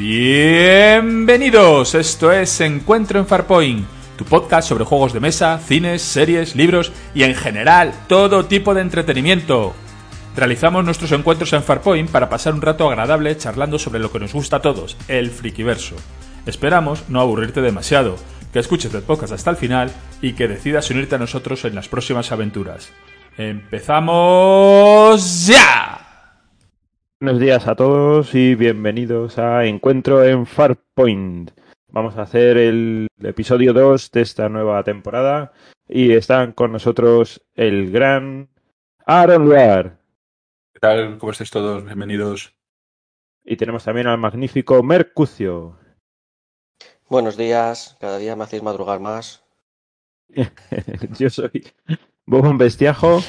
Bienvenidos, esto es Encuentro en Farpoint, tu podcast sobre juegos de mesa, cines, series, libros y en general todo tipo de entretenimiento. Realizamos nuestros encuentros en Farpoint para pasar un rato agradable charlando sobre lo que nos gusta a todos, el frikiverso. Esperamos no aburrirte demasiado, que escuches el podcast hasta el final y que decidas unirte a nosotros en las próximas aventuras. ¡Empezamos ya! Buenos días a todos y bienvenidos a Encuentro en Farpoint. Vamos a hacer el episodio 2 de esta nueva temporada y están con nosotros el gran Aaron Luar. ¿Qué tal? ¿Cómo estáis todos? Bienvenidos. Y tenemos también al magnífico Mercucio. Buenos días, cada día me hacéis madrugar más. Yo soy Bobón Bestiajo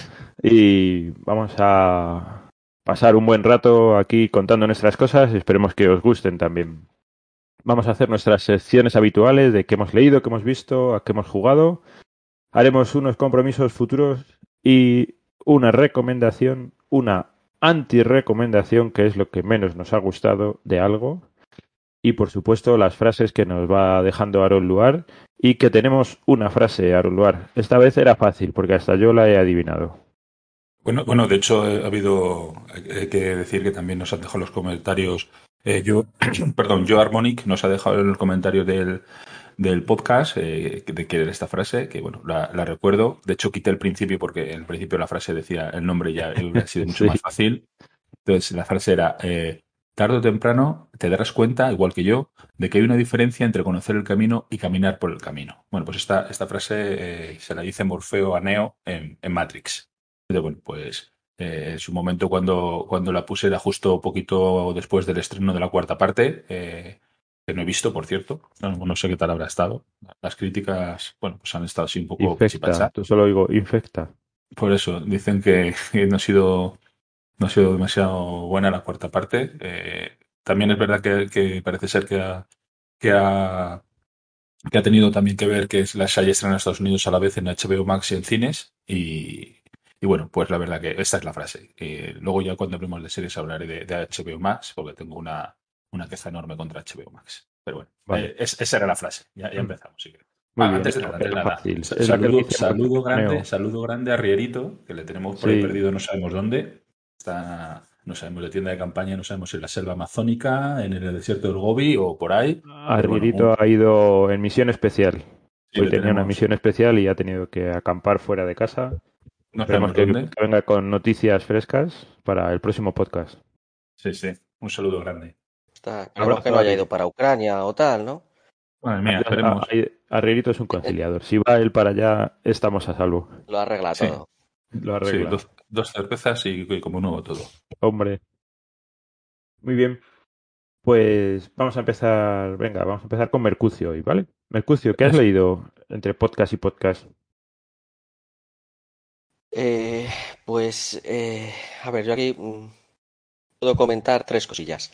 y vamos a pasar un buen rato aquí contando nuestras cosas esperemos que os gusten también. Vamos a hacer nuestras secciones habituales de qué hemos leído, qué hemos visto, a qué hemos jugado. Haremos unos compromisos futuros y una recomendación, una anti-recomendación, que es lo que menos nos ha gustado de algo. Y por supuesto las frases que nos va dejando Aaron Luar y que tenemos una frase, Aaron Luar. Esta vez era fácil porque hasta yo la he adivinado. Bueno, bueno, de hecho ha habido, hay que decir que también nos han dejado los comentarios, eh, yo, perdón, yo Harmonic nos ha dejado en el comentario del, del podcast eh, de que era esta frase, que bueno, la, la, recuerdo. De hecho, quité el principio porque en el principio la frase decía el nombre ya hubiera sido mucho Sí. más fácil. Entonces la frase era, eh, tarde o temprano te darás cuenta, igual que yo, de que hay una diferencia entre conocer el camino y caminar por el camino. Bueno, pues esta, esta frase eh, se la dice Morfeo a Neo en, en Matrix. Bueno, pues eh, en su momento cuando, cuando la puse era justo poquito después del estreno de la cuarta parte, eh, que no he visto, por cierto. No, no sé qué tal habrá estado. Las críticas, bueno, pues han estado así un poco Infecta, tú solo digo infecta. Por eso, dicen que, que no ha sido no ha sido demasiado buena la cuarta parte. Eh, también es verdad que, que parece ser que ha, que ha que ha tenido también que ver que las haya estrenado en Estados Unidos a la vez en HBO Max y en cines. Y, y bueno, pues la verdad que esta es la frase. Eh, luego ya cuando hablemos de series hablaré de, de HBO Max, porque tengo una, una queja enorme contra HBO Max. Pero bueno, Vale. eh, es- esa era la frase. Ya, ya empezamos, si quieres. Muy Ah, bien, antes de nada, antes nada. Saludo, grande, saludo grande a Rierito, que le tenemos por ahí Sí. perdido, no sabemos dónde. Está, no sabemos de tienda de campaña, no sabemos si en la selva amazónica, en el desierto del Gobi o por ahí. Bueno, Arrierito un- ha ido en misión especial. sí, Hoy tenía una misión especial y ha tenido que acampar fuera de casa. No Esperemos que, dónde. que venga con noticias frescas para el próximo podcast. Sí, sí. Un saludo grande. Está, que no haya ido para Ucrania o tal, ¿no? Madre mía, esperemos. Arrierito es un conciliador. Si va él para allá, estamos a salvo. Lo arregla Sí. todo. Lo Sí, arregla. dos, dos cervezas y, y como nuevo todo. Hombre. Muy bien. Pues vamos a empezar. Venga, vamos a empezar con Mercucio hoy, ¿vale? Mercucio, ¿qué has leído entre podcast y podcast? Eh, pues, eh, a ver, yo aquí mm, puedo comentar tres cosillas.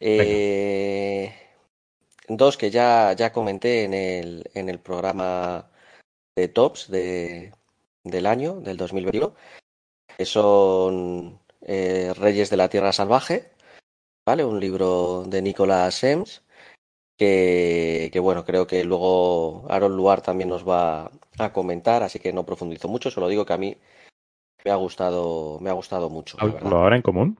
Eh, dos que ya, ya comenté en el, en el programa de Tops de, del año, del 2021, que son eh, Reyes de la Tierra Salvaje, ¿vale? Un libro de Nicolas Ems, que, que bueno, creo que luego Aaron Luar también nos va a comentar, así que no profundizo mucho, solo digo que a mí me ha gustado, me ha gustado mucho. ¿Lo habrá en común?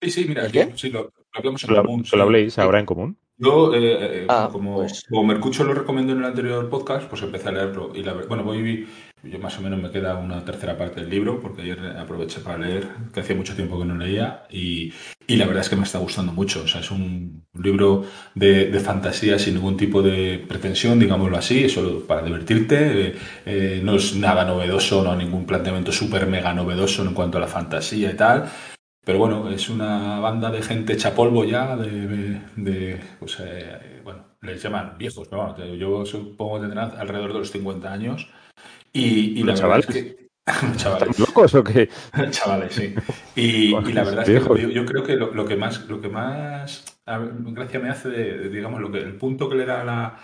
Sí, sí, mira, ¿El yo- qué? sí, lo, lo hablamos en ¿Lo, común. lo habléis ahora en común? Yo, eh, eh, Ah, como, pues- como Mercucho lo recomendó en el anterior podcast, pues empecé a leerlo. Y la, bueno, voy, yo más o menos me queda una tercera parte del libro, porque ayer aproveché para leer, que hacía mucho tiempo que no leía, y, y la verdad es que me está gustando mucho. O sea, es un libro de, de fantasía sin ningún tipo de pretensión, digámoslo así, solo para divertirte. eh, eh, no es nada novedoso, no hay ningún planteamiento súper mega novedoso en cuanto a la fantasía y tal. pero bueno, es una banda de gente chapolvo ya, de, de pues, eh, bueno, les llaman viejos, pero bueno, yo supongo que tendrán alrededor de los 50 años. Y, y la verdad es que... chavales. locos o qué? chavales, sí. Y, y la verdad es que yo, creo que lo, que más, lo que más gracia me hace, de, digamos, lo que el punto que le da a la,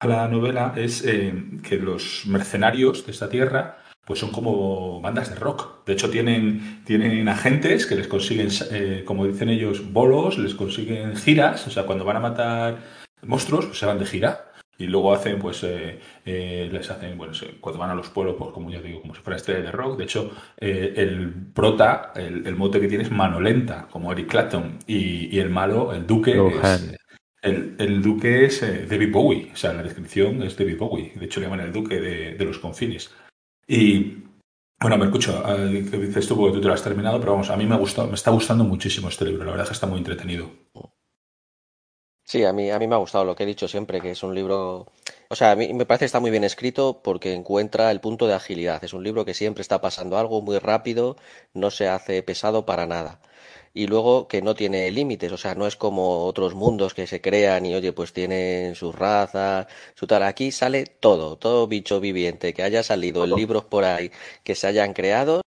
a la novela es eh, que los mercenarios de esta tierra pues son como bandas de rock. De hecho, tienen, tienen agentes que les consiguen, eh, como dicen ellos, bolos, les consiguen giras, o sea, cuando van a matar monstruos, pues se van de gira. Y luego hacen, pues, eh, les hacen, bueno, cuando van a los pueblos, pues como ya digo, como si fuera estrella de rock. De hecho, el prota, el, mote que tiene es mano lenta, como Eric Clapton. Y, el malo, el duque, es, el, duque es eh, David Bowie, o sea, la descripción es David Bowie. De hecho, le llaman el duque de, los confines. Y bueno, me escucho, eh, que dices tú porque tú te lo has terminado, pero vamos, a mí me, ha gustado, me está gustando muchísimo este libro. La verdad es que está muy entretenido. Sí, a mí, a mí me ha gustado lo que he dicho siempre, que es un libro. O sea, a mí me parece que está muy bien escrito porque encuentra el punto de agilidad. Es un libro que siempre está pasando algo muy rápido, no se hace pesado para nada y luego que no tiene límites, o sea, no es como otros mundos que se crean y oye, pues tienen sus razas, su tal. Aquí sale todo, todo bicho viviente que haya salido en libros por ahí que se hayan creado,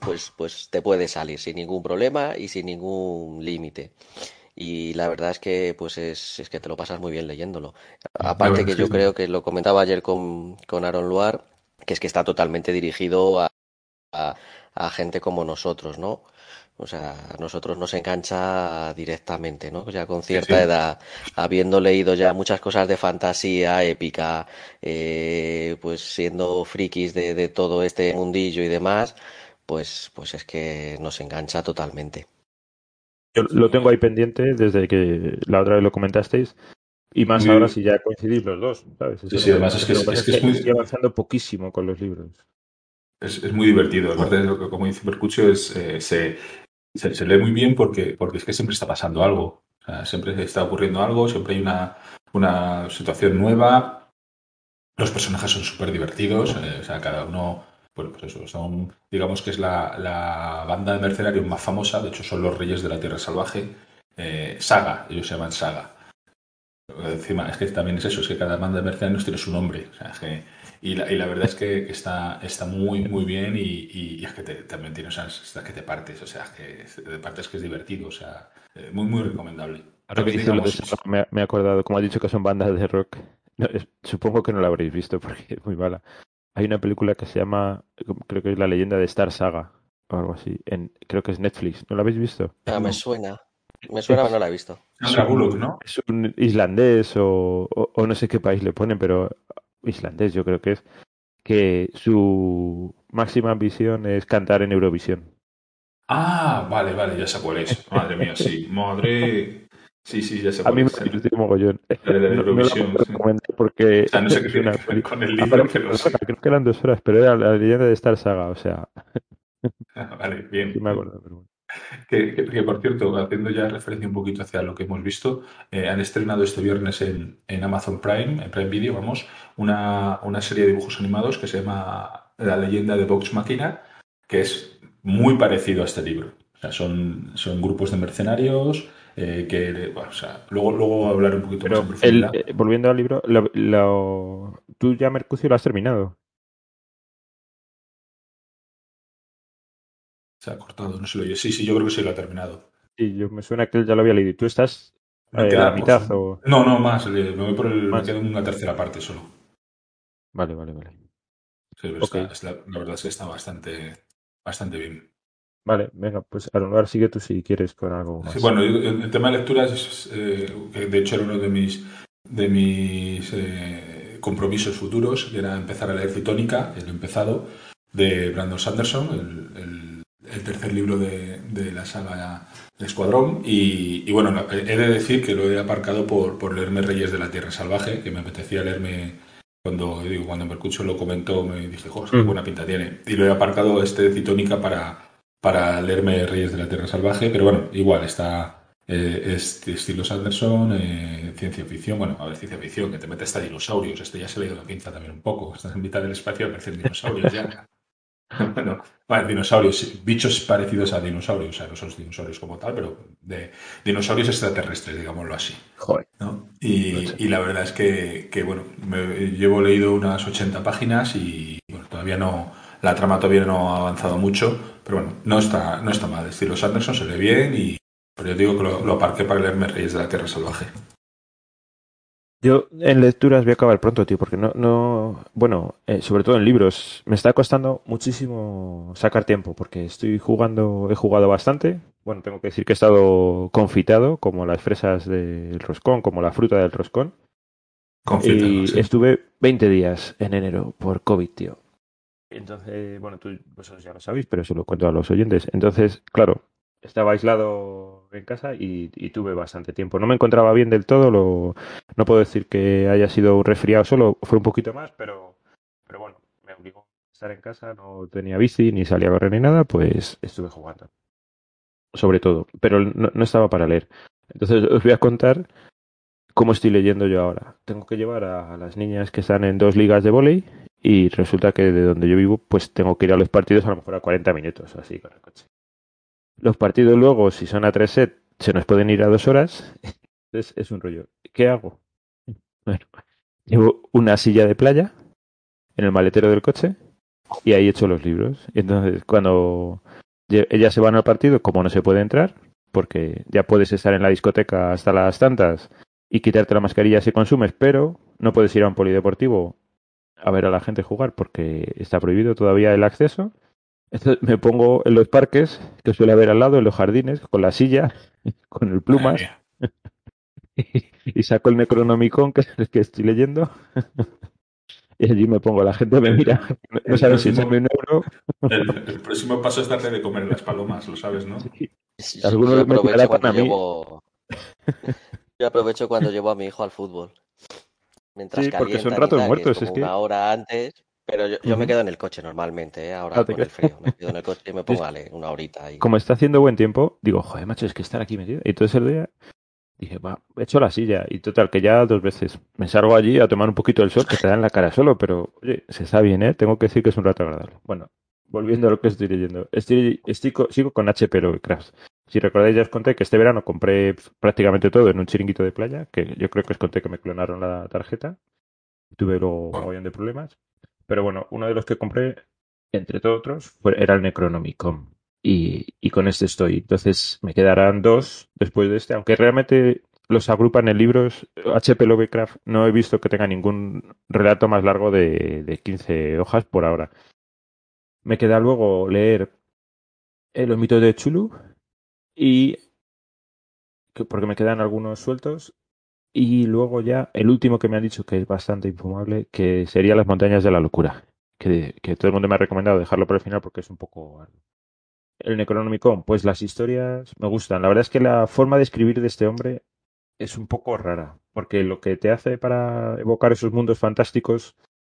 pues, pues te puede salir sin ningún problema y sin ningún límite. Y la verdad es que pues es, es, que te lo pasas muy bien leyéndolo. Aparte que yo creo que lo comentaba ayer con, con Aaron Luar, que es que está totalmente dirigido a, a, a gente como nosotros, ¿no? O sea, a nosotros nos engancha directamente, ¿no? Ya con cierta edad, habiendo leído ya muchas cosas de fantasía épica, eh, pues siendo frikis de, de, todo este mundillo y demás, pues, pues es que nos engancha totalmente. Yo lo tengo ahí pendiente desde que la otra vez lo comentasteis. Y más ahora si ya coincidís los dos, ¿sabes? sí, además es que, es, que, estoy avanzando poquísimo con los libros. Es, es, muy divertido. Aparte de lo que, como dice Percucho, es, eh, se, se, lee muy bien porque, porque es que siempre está pasando algo. siempre está ocurriendo algo, siempre hay una, una situación nueva. Los personajes son súper divertidos, eh, o sea, cada uno, bueno, pues eso, son, digamos que es la, la, banda de mercenarios más famosa, de hecho son los reyes de la Tierra Salvaje, eh, Saga, ellos se llaman Saga. Encima, es que también es eso, es que cada banda de mercenarios tiene su nombre, o sea, es que y la, y la verdad es que, está, está muy, muy bien y, y, es que te, también tienes o que te partes, o sea, que te partes que es divertido, o sea, eh, muy, muy recomendable. Ahora que dices me, me, he acordado, como has dicho que son bandas de rock, supongo que no la habréis visto porque es muy mala. Hay una película que se llama, creo que es La leyenda de Star Saga o algo así, en, creo que es Netflix, ¿no la habéis visto? Ah, me suena. Me suena, pero no la he visto. Es un, ¿no? Es un islandés o, o, no sé qué país le ponen, pero islandés yo creo que es, que su máxima ambición es cantar en Eurovisión. Ah, vale, vale, ya sé cuál es. Madre mía, sí. Madre. Sí, sí, ya sé cuál A mí me mogollón. La de Eurovisión. No, porque. O sea, no sé qué tiene que ver con el libro, pero sí. Creo que eran dos horas, pero era la leyenda de Star Saga, o sea. Ah, vale, bien. Sí me acuerdo, pero bueno. Que, que, por cierto, haciendo ya referencia un poquito hacia lo que hemos visto, eh, han estrenado este viernes en, en, Amazon Prime, en Prime Video, vamos, una, una, serie de dibujos animados que se llama La leyenda de Vox Machina, que es muy parecido a este libro. O sea, son, son grupos de mercenarios eh, que, bueno, o sea, luego, luego hablar un poquito Pero más el, eh, volviendo al libro, lo, lo, tú ya Mercucio lo has terminado. Se ha cortado, no se lo oye. Sí, sí, yo creo que sí lo ha terminado. Sí, yo me suena que él ya lo había leído. ¿Tú estás eh, a la mitad o...? No, no, más. Me voy por el... Me quedo en una tercera parte solo. Vale, vale, vale. Sí, pero okay. está, la, la, verdad es que está bastante, bastante bien. Vale, venga, pues a lo mejor sigue tú si quieres con algo más. Sí, bueno, el, el, tema de lecturas, es, eh, que de hecho era uno de mis, de mis eh, compromisos futuros, que era empezar a leer Citónica, que lo he empezado, de Brandon Sanderson, el, el el tercer libro de, de la saga de Escuadrón. Y, y, bueno, he de decir que lo he aparcado por, por leerme Reyes de la Tierra Salvaje, que me apetecía leerme cuando digo, cuando Mercucho lo comentó, me dije, joder, qué buena pinta tiene. Y lo he aparcado este de Citónica para, para leerme Reyes de la Tierra Salvaje, pero bueno, igual está eh, es estilo Sanderson, eh, ciencia ficción, bueno, a ver, ciencia ficción, que te mete hasta dinosaurios, este ya se le ha ido la pinza también un poco, estás en mitad del espacio, aparecen dinosaurios ya. bueno, bueno, dinosaurios, bichos parecidos a dinosaurios, o sea, no son dinosaurios como tal, pero de dinosaurios extraterrestres, digámoslo así. Joder. ¿no? Y, y, la verdad es que, que bueno, me, llevo leído unas 80 páginas y bueno, todavía no, la trama todavía no ha avanzado mucho, pero bueno, no está, no está mal. Estilo Sanderson se lee bien y pero yo digo que lo, lo aparqué para leerme Reyes de la Tierra Salvaje. Yo en lecturas voy a acabar pronto, tío, porque no, no, bueno, eh, sobre todo en libros, me está costando muchísimo sacar tiempo, porque estoy jugando, he jugado bastante. Bueno, tengo que decir que he estado confitado, como las fresas del roscón, como la fruta del roscón. Confitado, y sí. estuve 20 días en enero por COVID, tío. Entonces, bueno, tú vosotros ya lo sabéis, pero se lo cuento a los oyentes. Entonces, claro, estaba aislado en casa y, tuve bastante tiempo. No me encontraba bien del todo, lo, no puedo decir que haya sido un resfriado solo, fue un poquito más, pero, pero bueno, me obligó a estar en casa, no tenía bici, ni salía a correr ni nada, pues estuve jugando. Sobre todo, pero no, no estaba para leer. Entonces os voy a contar cómo estoy leyendo yo ahora. Tengo que llevar a las niñas que están en dos ligas de volei y resulta que de donde yo vivo pues tengo que ir a los partidos a lo mejor a 40 minutos así con el coche. Los partidos luego, si son a tres set, se nos pueden ir a dos horas. Entonces es un rollo. ¿Qué hago? Bueno, llevo una silla de playa en el maletero del coche y ahí echo los libros. Entonces, cuando ellas se van al partido, como no se puede entrar, porque ya puedes estar en la discoteca hasta las tantas y quitarte la mascarilla si consumes, pero no puedes ir a un polideportivo a ver a la gente jugar porque está prohibido todavía el acceso entonces me pongo en los parques, que suele haber al lado, en los jardines, con la silla, con el plumas, y, y, saco el Necronomicon, que es el que estoy leyendo, y allí me pongo, la gente me mira, no saben si echarme un euro. El, el, próximo paso es darle de comer las palomas, lo sabes, ¿no? Sí. Sí, Algunos aprovecho cuando a mí. llevo... Yo aprovecho cuando llevo a mi hijo al fútbol. Mientras sí, porque son ratos tal, muertos, que es, es que... Una hora antes, pero yo, yo, me quedo en el coche normalmente, ¿eh? ahora ah, con el frío. Me quedo en el coche y me pongo vale, una horita ahí. Como está haciendo buen tiempo, digo, joder, macho, es que estar aquí metido. Y entonces el día dije, va, he hecho la silla. Y total, que ya dos veces me salgo allí a tomar un poquito del sol que te da en la cara solo, pero oye, se está bien, ¿eh? Tengo que decir que es un rato agradable. Bueno, volviendo a lo que estoy leyendo. Estoy, estoy sigo con HP Lovecraft. Si recordáis, ya os conté que este verano compré prácticamente todo en un chiringuito de playa, que yo creo que os conté que me clonaron la tarjeta. Tuve luego un montón de problemas. Pero bueno, uno de los que compré, entre otros, fue, era el Necronomicon. Y, y, con este estoy. Entonces me quedarán dos después de este, aunque realmente los agrupan en libros. HP Lovecraft no he visto que tenga ningún relato más largo de, de 15 hojas por ahora. Me queda luego leer Los mitos de Chulu y porque me quedan algunos sueltos y luego ya el último que me han dicho que es bastante infumable, que sería Las montañas de la locura. Que, que todo el mundo me ha recomendado dejarlo por el final porque es un poco... El Necronomicon, pues las historias me gustan. La verdad es que la forma de escribir de este hombre es un poco rara, porque lo que te hace para evocar esos mundos fantásticos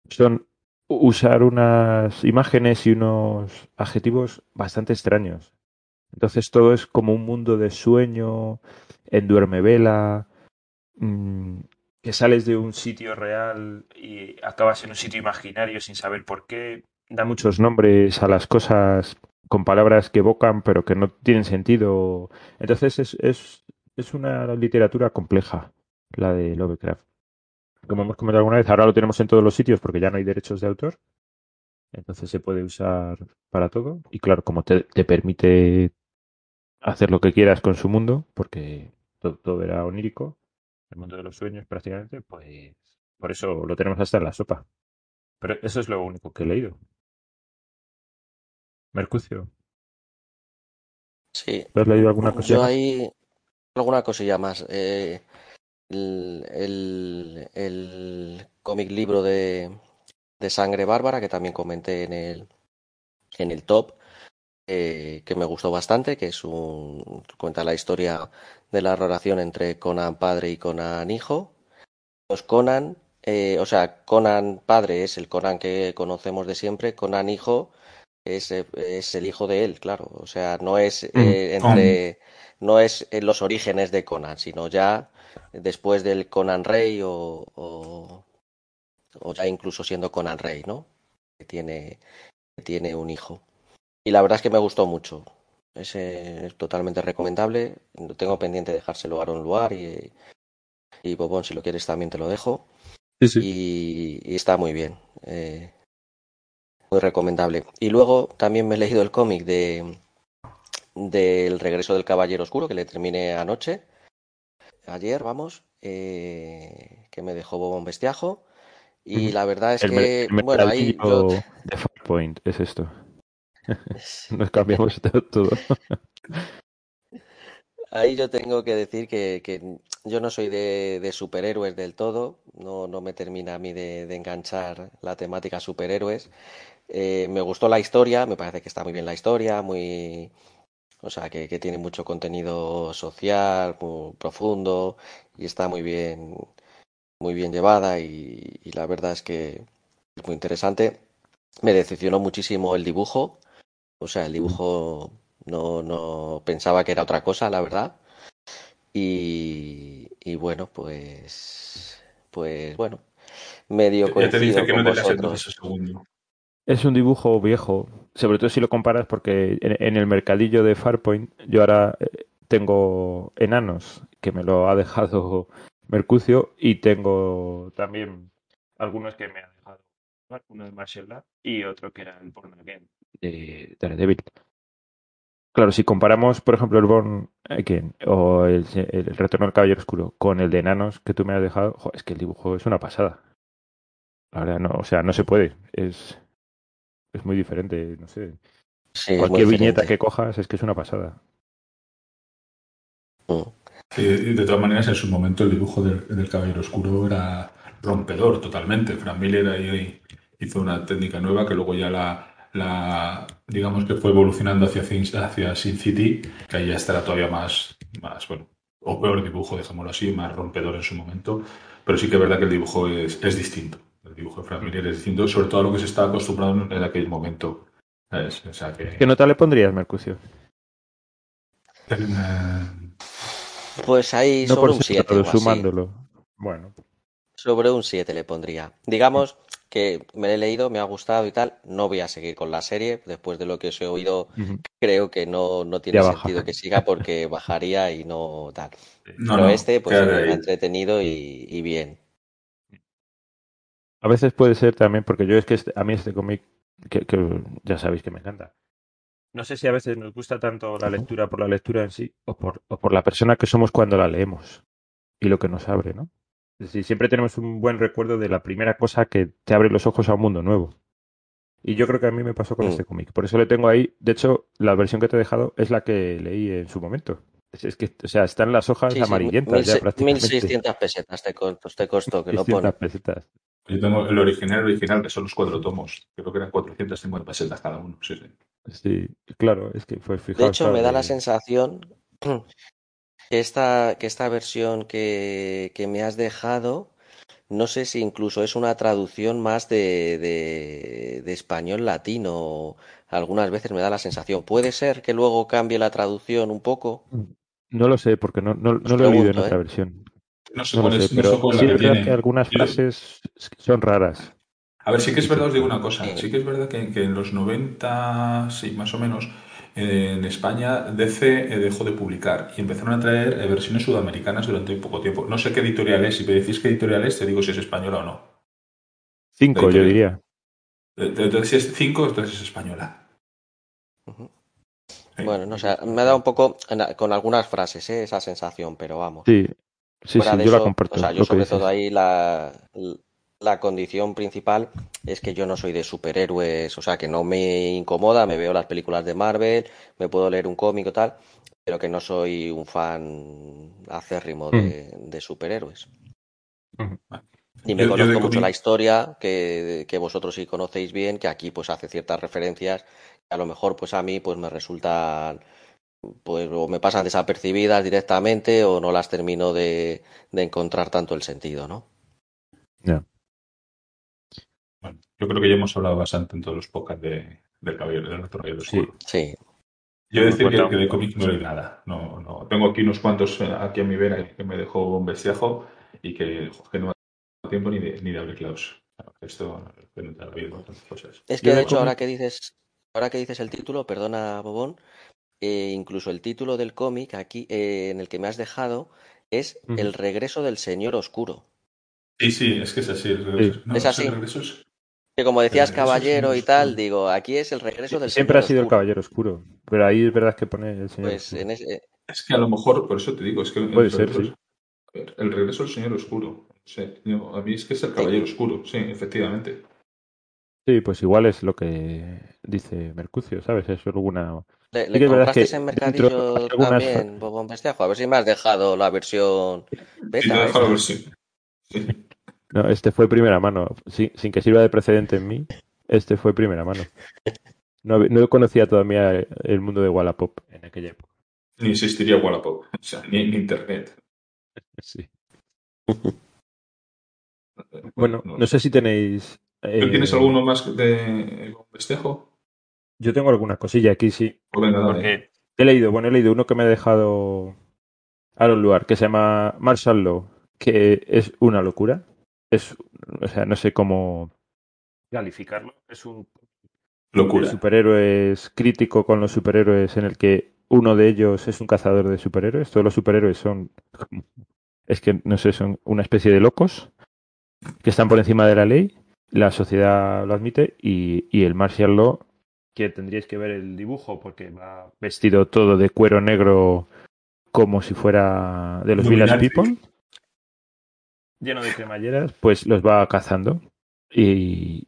son usar unas imágenes y unos adjetivos bastante extraños. Entonces todo es como un mundo de sueño, en duerme vela, mmm, que sales de un sitio real y acabas en un sitio imaginario sin saber por qué. Da muchos nombres a las cosas con palabras que evocan pero que no tienen sentido. Entonces es, es, es una literatura compleja, la de Lovecraft. Como hemos comentado alguna vez, ahora lo tenemos en todos los sitios porque ya no hay derechos de autor. Entonces se puede usar para todo. Y claro, como te permite hacer lo que quieras con su mundo, porque todo, todo era onírico, el mundo de los sueños prácticamente, pues por eso lo tenemos hasta en la sopa. Pero eso es lo único que he leído. Mercucio. Sí. ¿Has leído alguna cosilla? Yo ahí alguna cosilla más. Eh, el, el, el cómic libro de, de Sangre Bárbara, que también comenté en el, en el top, eh, que me gustó bastante, que es un cuenta la historia de la relación entre Conan padre y Conan hijo. Pues Conan, eh, o sea, Conan padre es el Conan que conocemos de siempre, Conan hijo es, es el hijo de él, claro. O sea, no es eh, entre, no es en los orígenes de Conan, sino ya después del Conan rey o, o, o ya incluso siendo Conan rey, ¿no? Que tiene tiene un hijo. Y la verdad es que me gustó mucho. Es eh, totalmente recomendable. Tengo pendiente de dejárselo a Aaron Luar y, y Bobón, si lo quieres, también te lo dejo. Sí, sí. Y, y está muy bien. eh, muy recomendable. Y luego también me he leído el cómic de del regreso del Caballero Oscuro, que le terminé anoche. Ayer, vamos. eh, que me dejó Bobón Bestiajo. Y la verdad es El, que, bueno, ahí yo. de Farpoint es esto. Nos cambiamos todo. Ahí yo tengo que decir que, yo no soy de, superhéroes del todo, no, no me termina a mí de, enganchar la temática superhéroes. Eh, me gustó la historia, me parece que está muy bien la historia, muy, o sea, que, que tiene mucho contenido social, muy profundo y está muy bien, muy bien llevada y, y la verdad es que es muy interesante. Me decepcionó muchísimo el dibujo, o sea, el dibujo no, no pensaba que era otra cosa, la verdad. Y, y bueno, pues, pues bueno, medio Ya te dice que no te vosotros. segundo. Es un dibujo viejo, sobre todo si lo comparas porque en, en el mercadillo de Farpoint yo ahora eh, tengo enanos que me lo ha dejado Mercucio y tengo también algunos que me ha dejado uno de Martial Law y otro que era el Born Again de Daredevil. Claro, si comparamos, por ejemplo, el Born Again o el, el Retorno al Caballero Oscuro con el de enanos que tú me has dejado, jo, es que el dibujo es una pasada. La verdad, no, o sea, no se puede. Es, es muy diferente, no sé. Sí, Cualquier viñeta que cojas es que es una pasada. Mm. Y de, de todas maneras, en su momento el dibujo del, del Caballero Oscuro era rompedor totalmente. Frank Miller ahí hizo una técnica nueva que luego ya la, la digamos que fue evolucionando hacia, Sin- hacia Sin City, que ahí ya estará todavía más, más, bueno, o peor dibujo, dejémoslo así, más rompedor en su momento. Pero sí que es verdad que el dibujo es, es distinto. El dibujo de Frank Miller es distinto, sobre todo a lo que se estaba acostumbrado en aquel momento. ¿sabes? O sea que... ¿Qué nota le pondrías, Mercucio? Eh, Pues ahí No sobre un 7 separado, o así. sumándolo. Bueno, Sobre un 7 le pondría. Digamos que me lo he leído, me ha gustado y tal. No voy a seguir con la serie. Después de lo que os he oído, creo que no, no tiene Ya baja. sentido que siga porque bajaría y no tal. no, Pero no, este, pues me ha entretenido y, y bien. A veces puede ser también, porque yo es que este- a mí este cómic, que, que ya sabéis que me encanta. No sé si a veces nos gusta tanto la lectura por la lectura en sí, o por, o por la persona que somos cuando la leemos y lo que nos abre, ¿no? Decir, siempre tenemos un buen recuerdo de la primera cosa que te abre los ojos a un mundo nuevo. Y yo creo que a mí me pasó con Mm. este cómic. Por eso le tengo ahí. De hecho, la versión que te he dejado es la que leí en su momento. Es, es que, o sea, están las hojas Sí, sí, amarillentas mil ya prácticamente. 1600 pesetas te, co- te costó que lo 600 pone. pesetas. Yo tengo el original original, que son los cuatro tomos. Creo que eran 450 pesetas cada uno. Sí, sí. Sí, claro, es que fue De fijaos. hecho, me da la de- sensación que esta, que esta versión que, que me has dejado, no sé si incluso es una traducción más de, de, de español latino. Algunas veces me da la sensación. ¿Puede ser que luego cambie la traducción un poco? No lo sé, porque no, no, no lo he leído en otra ¿eh? versión. No sé No lo cuál sé, es, no sé pero sí es que verdad tiene. que algunas frases son raras. A ver, sí que es verdad, os digo una cosa. Sí. Que es verdad que, que en los 90, sí, más o menos, en España DC eh, dejó de publicar y empezaron a traer eh, versiones sudamericanas durante poco tiempo. No sé qué editorial es. Si me decís qué editorial es, te digo si es española o no. Cinco, yo diría. Eh, Entonces, si es 5, entonces es española. Sí. Bueno, no sé, me da un poco con algunas frases, ¿eh? esa sensación, pero vamos. Sí, sí, sí, yo la eso, comparto. o sea, yo sobre todo ahí la, la condición principal es que yo no soy de superhéroes, o sea, que no me incomoda, me veo las películas de Marvel, me puedo leer un cómic o tal, pero que no soy un fan acérrimo de, de superhéroes. Y me Yo- yo de conozco mucho la historia, que, que vosotros sí conocéis bien, que aquí pues hace ciertas referencias que a lo mejor pues a mí pues me resultan pues o me pasan desapercibidas directamente o no las termino de, de encontrar tanto el sentido, ¿no? Ya. Yo creo que ya hemos hablado bastante en todos los podcasts de, del Caballero del Otro Caballero Sí. Oscuro. Sí, Yo decir que, que de cómic no leí nada. No, no. Tengo aquí unos cuantos eh, aquí a mi vera que me dejó un bestiajo y que, no me da tiempo ni de, ni de abrirlos. Esto no te ha cosas. Es que Yo de hecho, ahora que dices, ahora que dices el título, perdona, Bobón, eh, incluso el título del cómic aquí eh, en el que me has dejado es. El regreso del Señor Oscuro. Sí, sí, es que es así. El regreso, no, Es así. el regreso es- Que como decías caballero y tal, digo, aquí es el regreso del Siempre ha sido el caballero oscuro. Pero ahí es verdad que pone el señor. Pues en ese, Es que a lo mejor, por eso te digo, es que el Puede ser, regreso, sí. el regreso del Señor Oscuro. Sí, yo- a mí es que es el Caballero Oscuro, sí, efectivamente. Sí, pues igual es lo que dice Mercucio, ¿sabes? Es alguna. ¿Le, le compraste que en Mercadillo algunas- también, Bobón Bestiajo? A ver si me has dejado la versión Sí, beta. la versión. Sí. No, este fue primera mano. Sin, sin que sirva de precedente en mí, este fue primera mano. No, conocía todavía el mundo de Wallapop en aquella época. Ni existiría Wallapop, o sea, ni en Internet. Sí. Bueno, no sé si tenéis. ¿Tú eh, tienes alguno más de festejo? Yo tengo alguna cosilla aquí, sí. Pues he leído, bueno, he leído uno que me ha dejado Aaron Luar, que se llama Marshall Law, que es una locura. Es, o sea, no sé cómo calificarlo. Es un Locura. superhéroes crítico con los superhéroes en el que uno de ellos es un cazador de superhéroes. Todos los superhéroes son, es que no sé, son una especie de locos que están por encima de la ley. La sociedad lo admite y, y el Martial Law, que tendríais que ver el dibujo porque va vestido todo de cuero negro como si fuera de los Village. People, lleno de cremalleras, pues los va cazando. Y,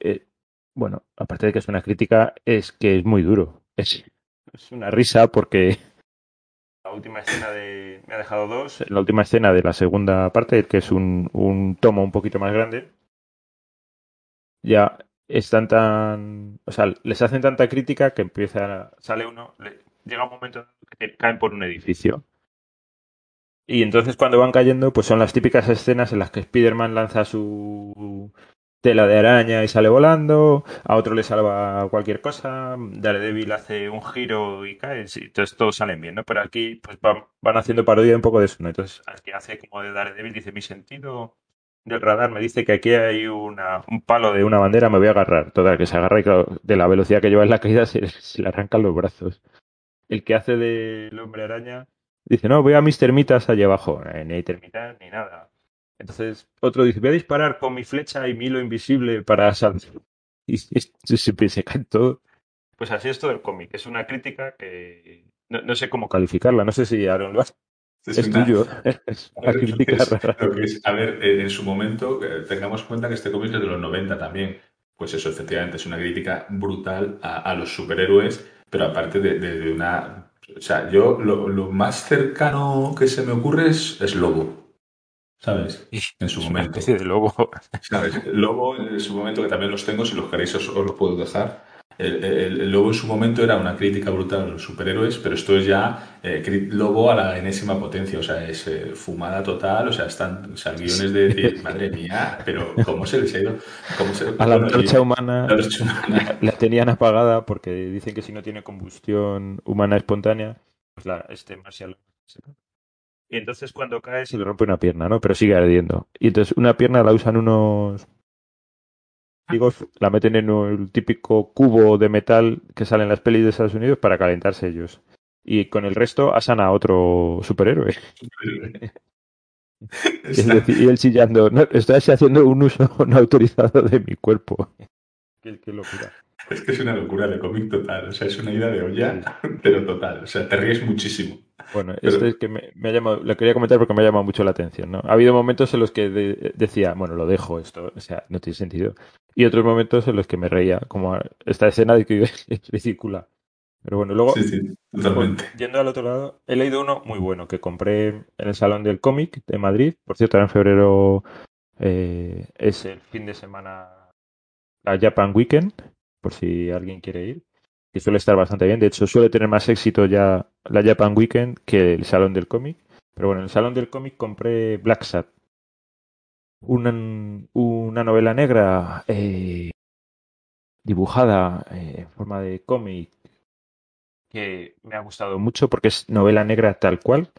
eh, bueno, aparte de que es una crítica, es que es muy duro. Es, una risa porque la última escena de. Me ha dejado dos. La última escena de la segunda parte, que es un, un tomo un poquito más grande, ya están tan. O sea, les hacen tanta crítica que empieza. Sale uno. le- llega un momento en que caen por un edificio. Y entonces cuando van cayendo, pues son las típicas escenas en las que Spider-Man lanza su tela de araña y sale volando, a otro le salva cualquier cosa, Daredevil hace un giro y cae, entonces todos salen bien, ¿no? Pero aquí pues van, van haciendo parodia un poco de eso, ¿no? Entonces aquí hace como de Daredevil, dice, mi sentido del radar me dice que aquí hay una, un palo de una bandera, me voy a agarrar. Total, que se agarra y de la velocidad que lleva en la caída se, se le arrancan los brazos. El que hace del hombre araña dice, no, voy a mis termitas allá abajo. Eh, ni hay termitas ni nada. Entonces otro dice, voy a disparar con mi flecha y mi hilo invisible para salvar. Y, y se, se todo. Pues así es todo el cómic. Es una crítica que no, no sé cómo calificarla. No sé si Aaron lo es una- tuyo. Es una crítica es- rara. es- a ver, eh, en su momento, eh, tengamos en cuenta que este cómic es de los 90 también. Pues eso, efectivamente, es una crítica brutal a, a los superhéroes, pero aparte de, de- de una... O sea, yo lo, lo más cercano que se me ocurre es, es Lobo, ¿sabes? En su Es una momento. especie de lobo. ¿Sabes? Lobo, en su momento, que también los tengo, si los queréis os, os los puedo dejar. El, Lobo en su momento era una crítica brutal a los superhéroes, pero esto es ya eh, Lobo a la enésima potencia, o sea, es eh, fumada total, o sea, están o sea, guiones de decir, madre mía, pero ¿cómo se les ha ido? ¿Cómo se, A la antorcha humana humana. la tenían apagada porque dicen que si no tiene combustión humana espontánea, pues la, este cae. Y entonces cuando cae se le rompe una pierna, ¿no? Pero sigue ardiendo. Y entonces una pierna la usan unos amigos, la meten en el típico cubo de metal que sale en las pelis de Estados Unidos para calentarse ellos. Y con el resto asan a otro superhéroe. Es decir, y él chillando, no, estoy haciendo un uso no autorizado de mi cuerpo. Qué, qué locura. Es que es una locura de cómic total, o sea, es una ida de olla, pero total, o sea, te ríes muchísimo. Bueno, Pero- este es que me, me ha llamado, lo quería comentar porque me ha llamado mucho la atención, ¿no? Ha habido momentos en los que de- decía, bueno, lo dejo esto, o sea, no tiene sentido. Y otros momentos en los que me reía, como esta escena de que es ridícula. Pero bueno, luego, Sí, sí, totalmente. pues, yendo al otro lado, he leído uno muy bueno que compré en el Salón del Cómic de Madrid. Por cierto, ahora en febrero eh, es el fin de semana la Japan Weekend, por si alguien quiere ir. Que suele estar bastante bien. De hecho, suele tener más éxito ya la Japan Weekend que el Salón del Cómic. Pero bueno, en el Salón del Cómic compré Black Sat. Una, una novela negra eh, dibujada eh, en forma de cómic que me ha gustado mucho porque es novela negra tal cual.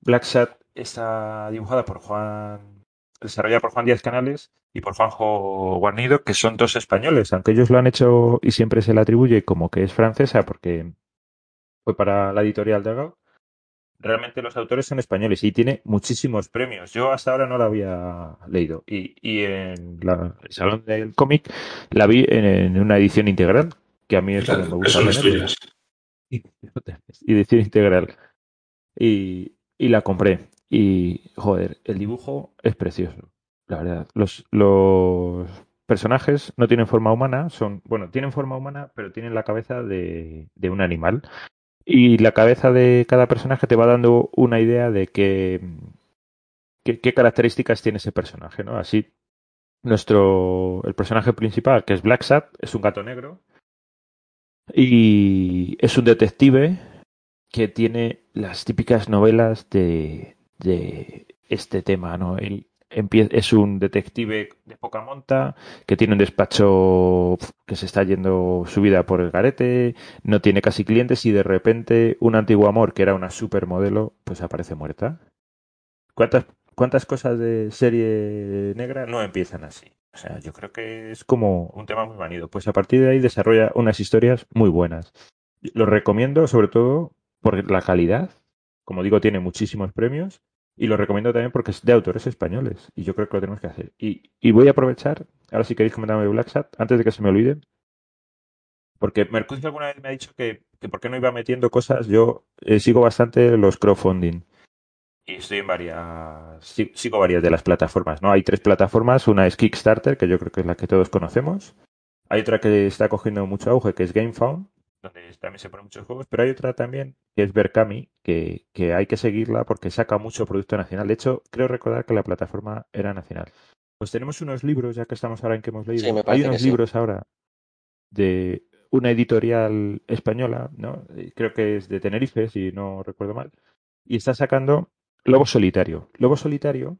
Black Sat está dibujada por Juan desarrollada por Juan Díaz Canales y por Juanjo Guarnido, que son dos españoles, aunque ellos lo han hecho y siempre se le atribuye como que es francesa porque fue para la editorial de Agao. Realmente los autores son españoles y tiene muchísimos premios. Yo hasta ahora no la había leído. Y, y en la, el Salón del Cómic la vi en, en una edición integral, que a mí es como me gusta. Tener. tuyas. y edición integral. Y, y la compré. Y, joder, el dibujo es precioso, la verdad. Los, los personajes no tienen forma humana, son, bueno, tienen forma humana, pero tienen la cabeza de, de un animal. Y la cabeza de cada personaje te va dando una idea de qué, qué, características tiene ese personaje, ¿no? Así, nuestro, el personaje principal, que es Black Sat, es un gato negro. Y es un detective que tiene las típicas novelas de, de este tema, ¿no? Él es un detective de poca monta que tiene un despacho que se está yendo su vida por el garete, no tiene casi clientes y de repente un antiguo amor que era una supermodelo pues aparece muerta. ¿Cuántas, cuántas cosas de serie negra no empiezan así? O sea, yo creo que es como un tema muy manido. Pues a partir de ahí desarrolla unas historias muy buenas. Lo recomiendo sobre todo por la calidad. Como digo, tiene muchísimos premios. Y lo recomiendo también porque es de autores españoles. Y yo creo que lo tenemos que hacer. Y, voy a aprovechar, ahora si queréis comentarme Black Sat, antes de que se me olvide. Porque Mercucio alguna vez me ha dicho que, por qué no iba metiendo cosas. Yo eh, sigo bastante los crowdfunding. Y estoy en varias. si- Sigo varias de las plataformas, ¿no? Hay tres plataformas. Una es Kickstarter, que yo creo que es la que todos conocemos. Hay otra que está cogiendo mucho auge, que es GameFound, donde también se ponen muchos juegos. Pero hay otra también, que es Berkami, que, que hay que seguirla porque saca mucho producto nacional. De hecho, creo recordar que la plataforma era nacional. Pues tenemos unos libros, ya que estamos ahora en que hemos leído. Sí, hay unos sí. libros ahora de una editorial española, ¿no? Eh, Creo que es de Tenerife, si no recuerdo mal. Y está sacando Lobo Solitario. Lobo Solitario,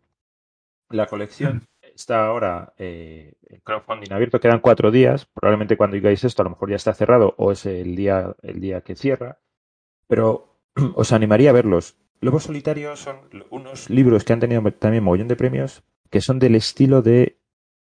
la colección está ahora eh, en crowdfunding abierto, quedan cuatro días. Probablemente cuando digáis esto, a lo mejor ya está cerrado o es el día, el día que cierra. Pero os animaría a verlos. Lobo Solitario son unos libros que han tenido también mogollón de premios que son del estilo de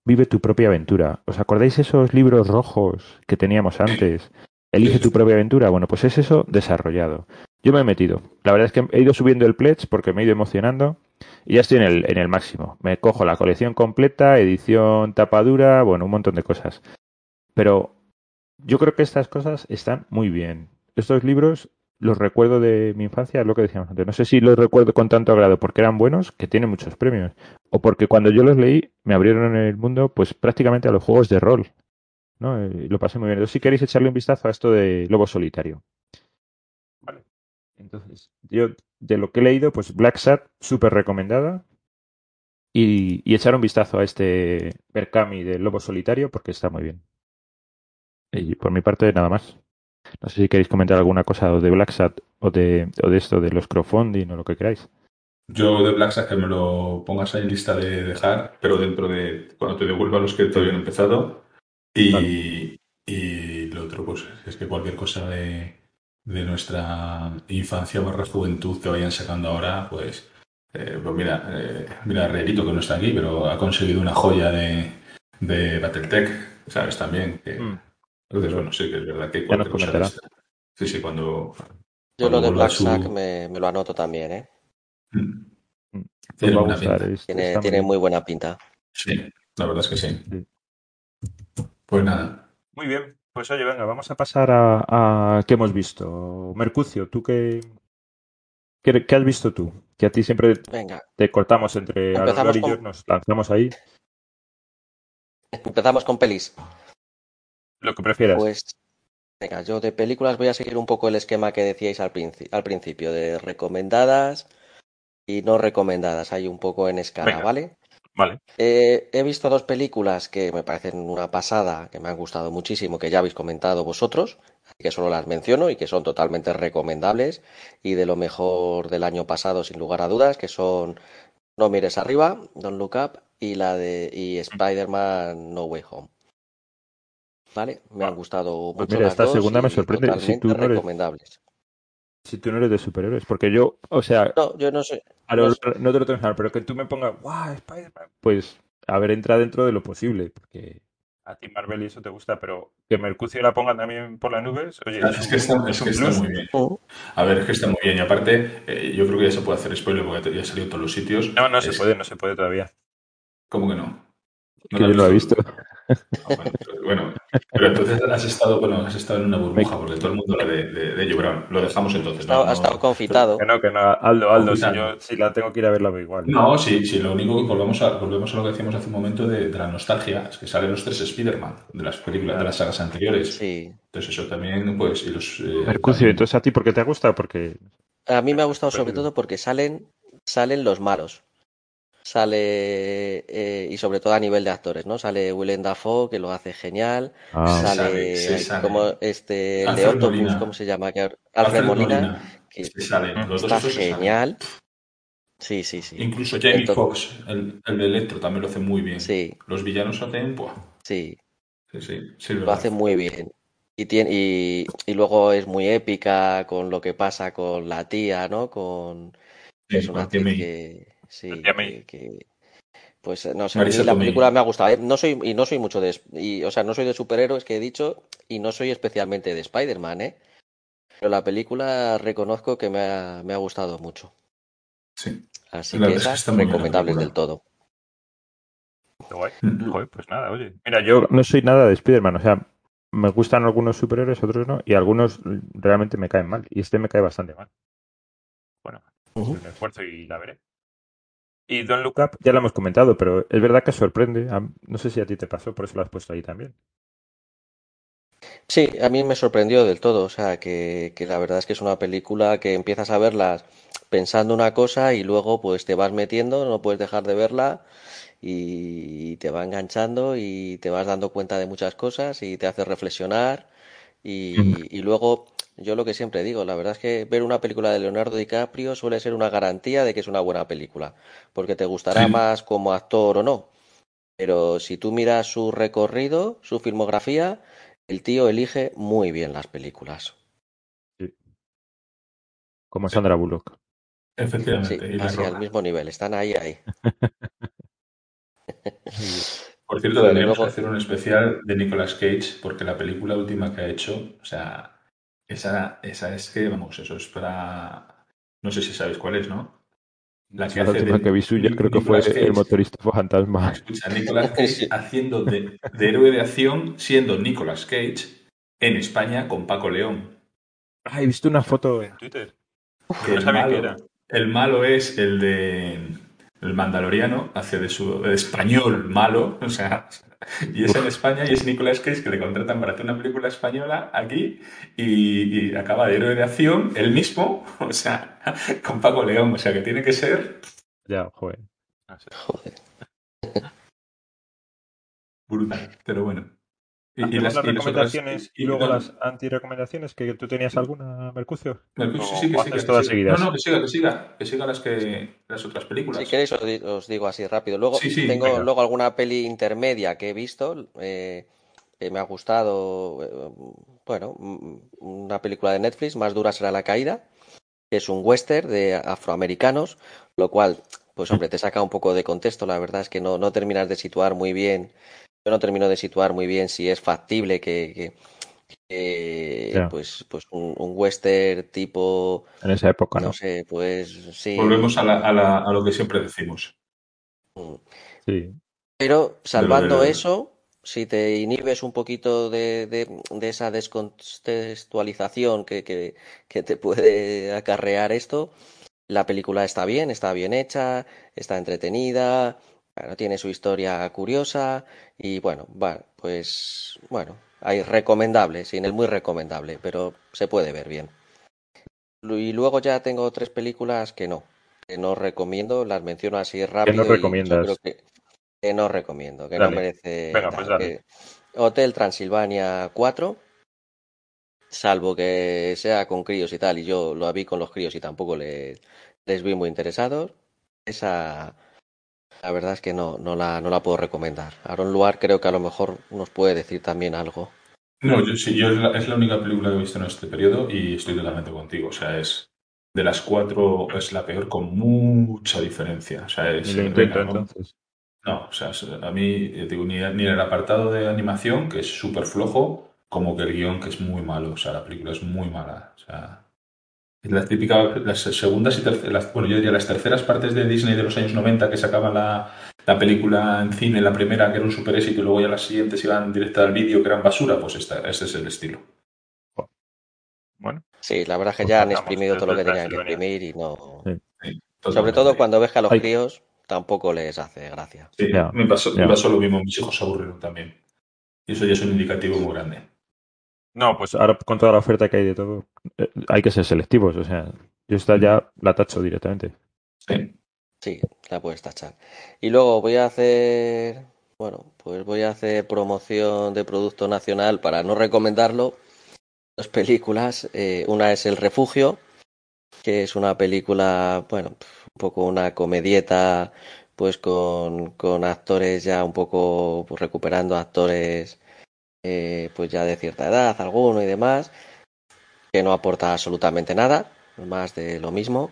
Vive tu propia aventura. ¿Os acordáis esos libros rojos que teníamos antes? Elige tu propia aventura. Bueno, pues es eso desarrollado. Yo me he metido. La verdad es que he ido subiendo el pledge porque me he ido emocionando y ya estoy en el, en el máximo. Me cojo la colección completa, edición tapadura, bueno, un montón de cosas. Pero yo creo que estas cosas están muy bien. Estos libros los recuerdo de mi infancia, es lo que decíamos antes. No sé si los recuerdo con tanto agrado porque eran buenos, que tienen muchos premios, o porque cuando yo los leí me abrieron el mundo, pues prácticamente a los juegos de rol. ¿no? Eh, lo pasé muy bien. Entonces, si queréis echarle un vistazo a esto de Lobo Solitario. Vale. Entonces, yo de lo que he leído, pues Black Sat, súper recomendada. Y, y echar un vistazo a este Berkami de Lobo Solitario porque está muy bien. Y por mi parte, nada más. No sé si queréis comentar alguna cosa de Black Sat o de, o de esto de los crowdfunding o lo que queráis. Yo de Black Sack que me lo pongas ahí en lista de dejar, pero dentro de cuando te devuelva los que todavía no han empezado. Y, Vale. y lo otro, pues es que cualquier cosa de, de nuestra infancia barra juventud que vayan sacando ahora, pues, eh, pues mira, eh, mira Realito que no está aquí, pero ha conseguido una joya de, de Battletech, ¿sabes? También. Que, Mm. Entonces, bueno, sí que es verdad que Sí, sí, cuando. Yo cuando lo de Black su- Sack me, me lo anoto también, ¿eh? Mm. Tiene va a buena gustar. pinta. es- Tiene, muy tiene bien. muy buena pinta. Sí, la verdad es que sí. Sí. Pues nada. Muy bien. Pues oye, venga, vamos a pasar a, a qué hemos visto. Mercucio, ¿tú qué, qué, qué has visto tú? Que a ti siempre Venga, te cortamos entre Empezamos yo, con- nos lanzamos ahí. empezamos con pelis. Lo que prefieras. Pues, venga, yo de películas voy a seguir un poco el esquema que decíais al, princi- al principio, de recomendadas y no recomendadas. Hay un poco en escala, Venga. ¿vale? Vale. Eh, he visto dos películas que me parecen una pasada, que me han gustado muchísimo, que ya habéis comentado vosotros, que solo las menciono y que son totalmente recomendables y de lo mejor del año pasado, sin lugar a dudas, que son No mires arriba, Don't Look Up y la de y Spider-Man No Way Home. ¿Vale? Me han Ah, gustado pues mucho mira, las esta dos segunda me sorprende. Si tú no eres- recomendables. Si tú no eres de superhéroes. Porque yo, o sea, No, yo no sé. a lo- no no, te lo tengo que saber, pero que tú me pongas, ¡guau, Spider-Man! Pues, a ver, entra dentro de lo posible. Porque a ti Marvel y eso te gusta, pero que Mercucio la pongan también por las nubes, oye, Es que está, es que está muy bien. A ver, es que está muy bien. Y aparte, eh, yo creo que ya se puede hacer spoiler porque ya ha salido en todos los sitios. No, no se puede, no se puede todavía. ¿Cómo que no? Que yo no lo he visto. Ah, bueno, pero- bueno, pero entonces has estado, bueno, has estado en una burbuja porque todo el mundo habla de, de, Brown. Lo dejamos entonces. Ha estado confitado. Que no, que no, Aldo, Aldo, si yo si la tengo que ir a ver la veo igual. No, sí, sí, lo único que volvemos a, volvemos a lo que decíamos hace un momento de, de la nostalgia, es que salen los tres Spider-Man de las películas, de las sagas anteriores. Sí. Entonces eso también, pues, y los... eh, Mercucio, también- entonces a ti, ¿por qué te gusta? Porque A mí me ha gustado sobre Perdido. todo porque salen, salen los malos. Sale, eh, y sobre todo a nivel de actores, ¿no? Sale Willem Dafoe, que lo hace genial. Ah, sale, sale, sale. como este, el de Alfred Octopus, Molina. ¿cómo se llama? Que Alfred Alfred Molina, Molina, que se salen, los está genial. Sí, sí, sí. Incluso Jamie Entonces- Foxx, el, el de Electro, también lo hace muy bien. Sí, Los villanos hacen... buah, sí. sí, sí, sí, Lo hace muy bien. Y, tiene, y, y luego es muy épica con lo que pasa con la tía, ¿no? Con Sí, es una actriz que sí, que, que- pues no sé, a Marisa mí la película me ha gustado. ¿eh? No soy y no soy mucho de y, o sea, no soy de superhéroes que he dicho y no soy especialmente de Spider-Man, ¿eh? Pero la película reconozco que me ha, me ha gustado mucho. Sí. Así La que verdad es película. del todo. guay. Mm. Joder, pues nada, oye. Mira, yo no soy nada de Spider-Man, o sea, me gustan algunos superhéroes, otros no, y algunos realmente me caen mal, y este me cae bastante mal. Bueno, es un esfuerzo y la veré. Y Don't Look Up ya lo hemos comentado, pero es verdad que sorprende. A- No sé si a ti te pasó, por eso lo has puesto ahí también. Sí, a mí me sorprendió del todo, o sea, que, que la verdad es que es una película que empiezas a verla pensando una cosa y luego pues te vas metiendo, no puedes dejar de verla y te va enganchando y te vas dando cuenta de muchas cosas y te hace reflexionar y, y luego yo lo que siempre digo, la verdad es que ver una película de Leonardo DiCaprio suele ser una garantía de que es una buena película, porque te gustará Sí. más como actor o no, pero si tú miras su recorrido, su filmografía, el tío elige muy bien las películas. Como Sandra Bullock. Sí, Efectivamente. y así al mismo nivel, están ahí, ahí. Por cierto, deberíamos luego- hacer un especial de Nicolas Cage, porque la película última que ha hecho, o sea, esa, esa es que, vamos, eso es para... No sé si sabéis cuál es, ¿no? La que La hace última de- que vi suya creo que fue Nicolas Cage. El motorista fantasma. Escucha, Nicolas Cage haciendo de, de héroe de acción, siendo Nicolas Cage en España con Paco León. Ah, he visto una foto en Twitter. Que No el, sabía malo, qué era. el malo es el de el mandaloriano, hace de su de español malo, o sea, y es en España y es Nicolas Cage que le contratan para hacer una película española aquí y, y acaba de héroe de acción, él mismo, o sea, con Paco León, o sea que tiene que ser Ya, joder. Joder. brutal, pero bueno. Y, las, las y las otras- recomendaciones y, y- luego no, las anti-recomendaciones, que tú tenías alguna, Mercucio. Mercurio, ¿O sí, sí, que que todas siga. seguidas? No, no, que siga, que siga, que siga las que las otras películas. Si queréis os, di- os digo así rápido. Luego Sí, sí, tengo venga. luego alguna peli intermedia que he visto eh, que me ha gustado. eh, bueno, una película de Netflix, Más dura será la caída, que es un western de afroamericanos, lo cual, pues hombre, te saca un poco de contexto. La verdad es que no, no terminas de situar muy bien. Yo no termino de situar muy bien si es factible que, que- que, Ya. pues, pues un, un western tipo, En esa época, ¿no? no sé, pues sí. Volvemos a, la- a la- a lo que siempre decimos. mm, Sí. Pero salvando de- eso, si te inhibes un poquito de, de- de esa descontextualización que, que- que te puede acarrear esto, la película está bien, está bien hecha, está entretenida, bueno, tiene su historia curiosa y bueno, va, pues bueno, hay recomendable, sin el muy recomendable, pero se puede ver bien. Y luego ya tengo tres películas que no, que no recomiendo, las menciono así rápido. y yo recomiendas? creo que, que no recomiendo, que Dale. no merece. Venga, pues dale. que- Hotel Transilvania 4, salvo que sea con críos y tal, y yo lo vi con los críos y tampoco le- les vi muy interesados. Esa, la verdad es que no, no la, no la puedo recomendar. Aaron Luar creo que a lo mejor nos puede decir también algo. No, yo sí, yo es la, es la única película que he visto en este periodo y estoy totalmente contigo. O sea, es de las cuatro es la peor con mucha diferencia. O sea, es, lo intento venga, ¿no? entonces. No, o sea, es- a mí, eh, digo, ni, ni el apartado de animación, que es súper flojo, como que el guion, que es muy malo. O sea, la película es muy mala. O sea, la típica, las segundas y terceras, bueno, yo diría las terceras partes de Disney de los años 90 que sacaban la, la película en cine, la primera que era un super éxito y luego ya las siguientes iban directa al vídeo que eran basura, pues esta, ese es el estilo. Bueno, Sí, la verdad es que Pues ya han exprimido todo lo que tenían que exprimir y no. Sí. Sí, Sobre todo cuando ves que a los Ay. críos tampoco les hace gracia. Sí, Ya, me, pasó, me pasó lo mismo, mis hijos se aburrieron también. Y eso ya es un indicativo muy grande. No, pues ahora con toda la oferta que hay de todo, eh, hay que ser selectivos. O sea, yo esta ya la tacho directamente. Sí. Sí, la puedes tachar. Y luego voy a hacer, bueno, pues voy a hacer promoción de producto nacional para no recomendarlo. Dos películas. eh, una es El Refugio, que es una película, bueno, un poco una comedieta, pues con, con actores ya un poco pues, recuperando actores, eh, pues ya de cierta edad, alguno y demás, que no aporta absolutamente nada, más de lo mismo.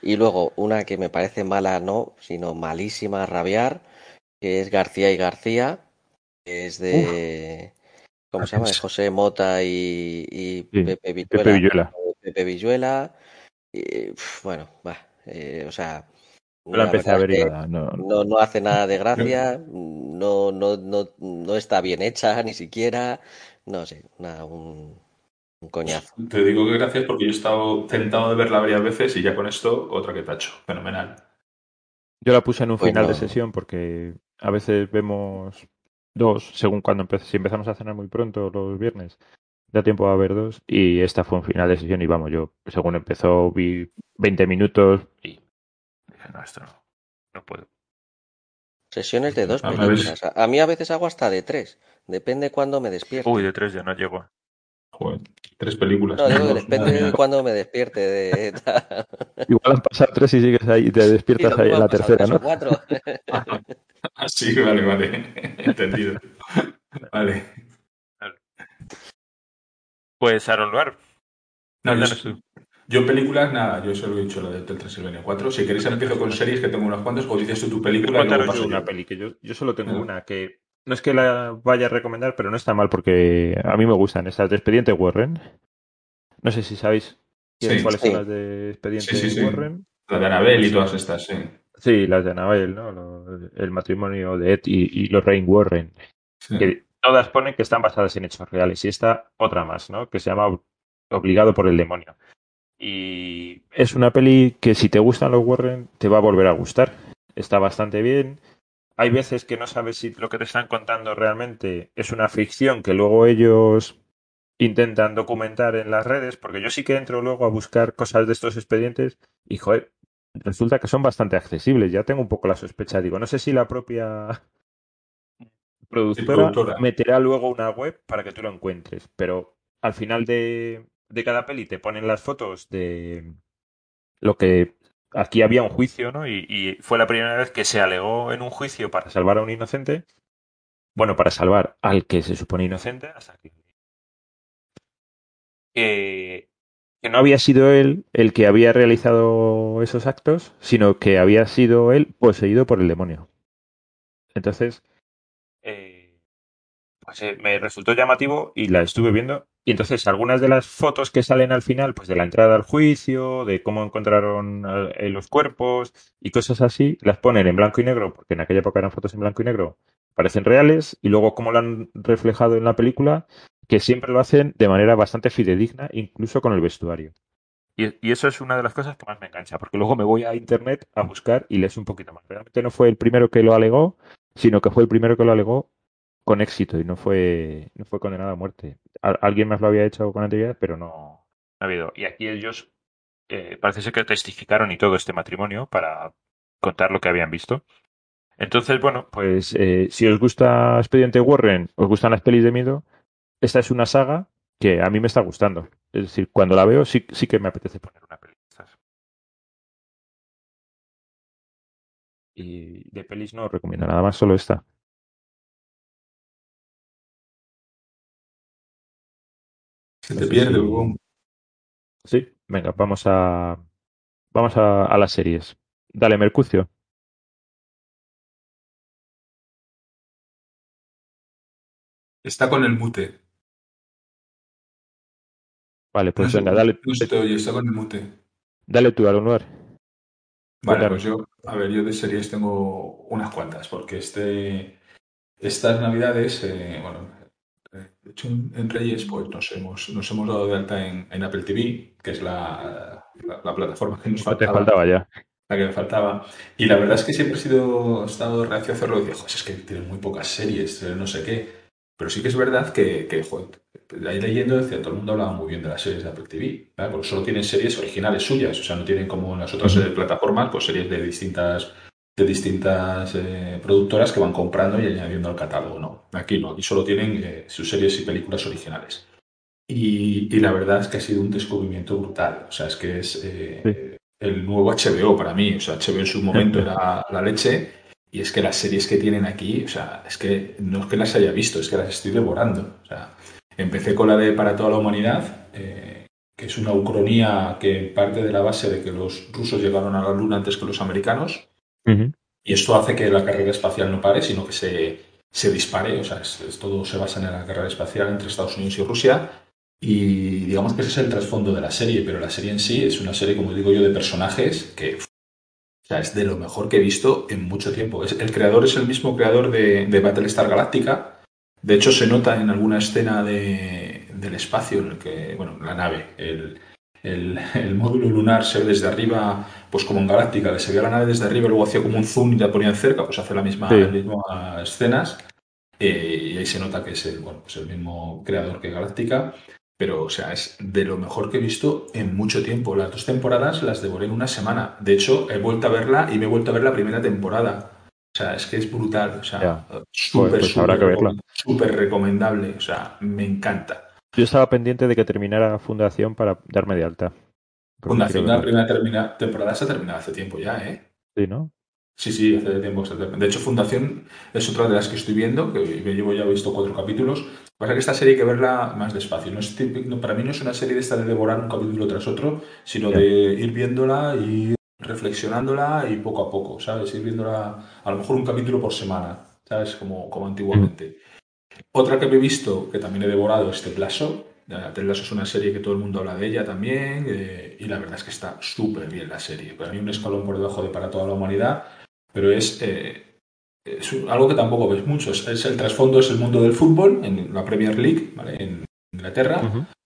Y luego una que me parece mala, no, sino malísima, a rabiar, que es García y García, que es de, ¿cómo se llama? De José Mota y, y Sí, Pepe Villuela. Pepe Villuela. Pepe Villuela. Y, bueno, va, eh, o sea, Yo la empecé a no, no, no hace nada de gracia, no, no, no, no está bien hecha ni siquiera, no sé, nada, un, un coñazo. Te digo que gracias porque yo he estado tentado de verla varias veces y ya con esto otra que tacho. Fenomenal. Yo la puse en un Pues final de no. sesión porque a veces vemos dos, según cuando empe- si empezamos a cenar muy pronto los viernes, da tiempo a ver dos y esta fue un final de sesión y vamos, yo según empezó vi 20 minutos y dije, no, esto no, no puedo. Sesiones de dos películas. A, a mí a veces hago hasta de tres, depende cuando me despierte. Uy, de tres ya no llego. Joder, tres películas. No, digo depende de cuando me despierte de. Igual han pasado tres y sigues ahí, te despiertas ahí en la tercera, ¿no? cuatro. Ah, sí, vale, vale. Entendido. Vale. Pues Aaron Luar, No, yo. Yo películas, nada, yo solo he dicho la de Hotel Transilvania 4. Si queréis empiezo con series que tengo unas cuantas, o dices tú tu película y luego paso yo yo. una peli, que yo, yo solo tengo una que no es que la vaya a recomendar, pero no está mal porque a mí me gustan estas de Expediente Warren. No sé si sabéis Sí. cuáles Sí. son las de Expediente Sí, sí, sí. Warren. La de Anabel y todas estas, sí. Sí, las de Annabelle, ¿no? El matrimonio de Ed y, y Lorraine Warren. Sí. Que todas ponen que están basadas en hechos reales. Y esta otra más, ¿no? Que se llama Ob- Obligado por el demonio. Y es una peli que si te gustan los Warren te va a volver a gustar. Está bastante bien. Hay veces que no sabes si lo que te están contando realmente es una ficción que luego ellos intentan documentar en las redes, porque yo sí que entro luego a buscar cosas de estos expedientes y, joder, resulta que son bastante accesibles. Ya tengo un poco la sospecha. Digo, no sé si la propia productora, productora. meterá luego una web para que tú lo encuentres, pero al final de, de cada peli te ponen las fotos de lo que aquí había un juicio, ¿no? Y, fue la primera vez que se alegó en un juicio para salvar a un inocente. Bueno, para salvar al que se supone inocente, hasta que, que, que no había sido él el que había realizado esos actos, sino que había sido él poseído por el demonio. Entonces, eh, pues eh, me resultó llamativo y la estuve viendo. Y entonces algunas de las fotos que salen al final, pues de la entrada al juicio, de cómo encontraron eh, los cuerpos y cosas así, las ponen en blanco y negro, porque en aquella época eran fotos en blanco y negro, parecen reales, y luego cómo lo han reflejado en la película, que siempre lo hacen de manera bastante fidedigna, incluso con el vestuario. Y, y eso es una de las cosas que más me engancha, porque luego me voy a internet a buscar y lees un poquito más. Realmente no fue el primero que lo alegó, sino que fue el primero que lo alegó con éxito y no fue, no fue condenado a muerte. Al- alguien más lo había hecho con anterioridad, pero no, ha habido. Y aquí ellos eh, parece ser que testificaron y todo este matrimonio para contar lo que habían visto. Entonces, bueno, pues eh, si os gusta Expediente Warren, os gustan las pelis de miedo, esta es una saga que a mí me está gustando. Es decir, cuando la veo sí, sí que me apetece poner una peli. Y de pelis no os recomiendo nada más, solo esta. Se te pierde, Hugo. Sí, venga, vamos a vamos a, a las series. Dale, Mercucio. Está con el mute. Vale, pues no, se- venga, dale, no está con el mute. dale tú, Alunar. Vale, Cuéntame. pues yo, a ver, yo de series tengo unas cuantas, porque este, estas navidades, eh, bueno, de hecho en, en Reyes, pues nos hemos, nos hemos dado de alta en, en Apple TV, que es la, la- la plataforma que nos No te faltaba, faltaba ya. la que me faltaba. Y la verdad es que siempre he sido, he estado reacio a hacerlo, y dije, "Joder, es que tienen muy pocas series, eh, no sé qué. Pero sí que es verdad que, que joder, ahí leyendo, decía, todo el mundo hablaba muy bien de las series de Apple TV, ¿vale? porque solo tienen series originales suyas, o sea, no tienen como en las otras plataformas, pues series de distintas de distintas eh, productoras que van comprando y añadiendo al catálogo, ¿no? Aquí no, aquí solo tienen eh, sus series y películas originales. Y, y la verdad es que ha sido un descubrimiento brutal, o sea, es que es eh, el nuevo HBO para mí, o sea, HBO en su momento era la leche, y es que las series que tienen aquí, o sea, es que no es que las haya visto, es que las estoy devorando. O sea, empecé con la de Para toda la humanidad, eh, que es una ucronía que parte de la base de que los rusos llegaron a la luna antes que los americanos, Y esto hace que la carrera espacial no pare, sino que se, se dispare. O sea, todo se basa en la carrera espacial entre Estados Unidos y Rusia. Y digamos que ese es el trasfondo de la serie, pero la serie en sí es una serie, como digo yo, de personajes que o sea, es de lo mejor que he visto en mucho tiempo. Es, el creador es el mismo creador de, Battlestar Galactica. De hecho, se nota en alguna escena de, del espacio en el que, bueno, la nave, el, el, el módulo lunar se ve desde arriba, pues como en Galáctica, que se veía la nave desde arriba, luego hacía como un zoom y la ponían cerca, pues hace la misma, Sí. las mismas escenas. Eh, y ahí se nota que es el, bueno, pues el mismo creador que Galáctica. Pero, o sea, es de lo mejor que he visto en mucho tiempo. Las dos temporadas las devoré en una semana. De hecho, he vuelto a verla y me he vuelto a ver la primera temporada. O sea, es que es brutal. O sea, Ya. súper, pues recom- súper recomendable. O sea, me encanta. Yo estaba pendiente de que terminara Fundación para darme de alta. Fundación, la primera termina- temporada se ha terminado hace tiempo ya, ¿eh? Sí, ¿no? Sí, sí, hace tiempo. De hecho, Fundación es otra de las que estoy viendo, que me llevo ya visto cuatro capítulos. Pasa que esta serie hay que verla más despacio. No es típico- no, para mí no es una serie de esta de devorar un capítulo tras otro, sino de ir viéndola y reflexionándola y poco a poco, ¿sabes? Ir viéndola a lo mejor un capítulo por semana, ¿sabes? Como, como antiguamente. Otra que me he visto, que también he devorado, es Ted Lasso. Ted Lasso es una serie que todo el mundo habla de ella también, eh, y la verdad es que está súper bien la serie. Para mí un escalón por debajo de Para toda la humanidad, pero es, eh, es algo que tampoco ves mucho. Es, es el trasfondo, es el mundo del fútbol, en la Premier League, ¿vale? en Inglaterra.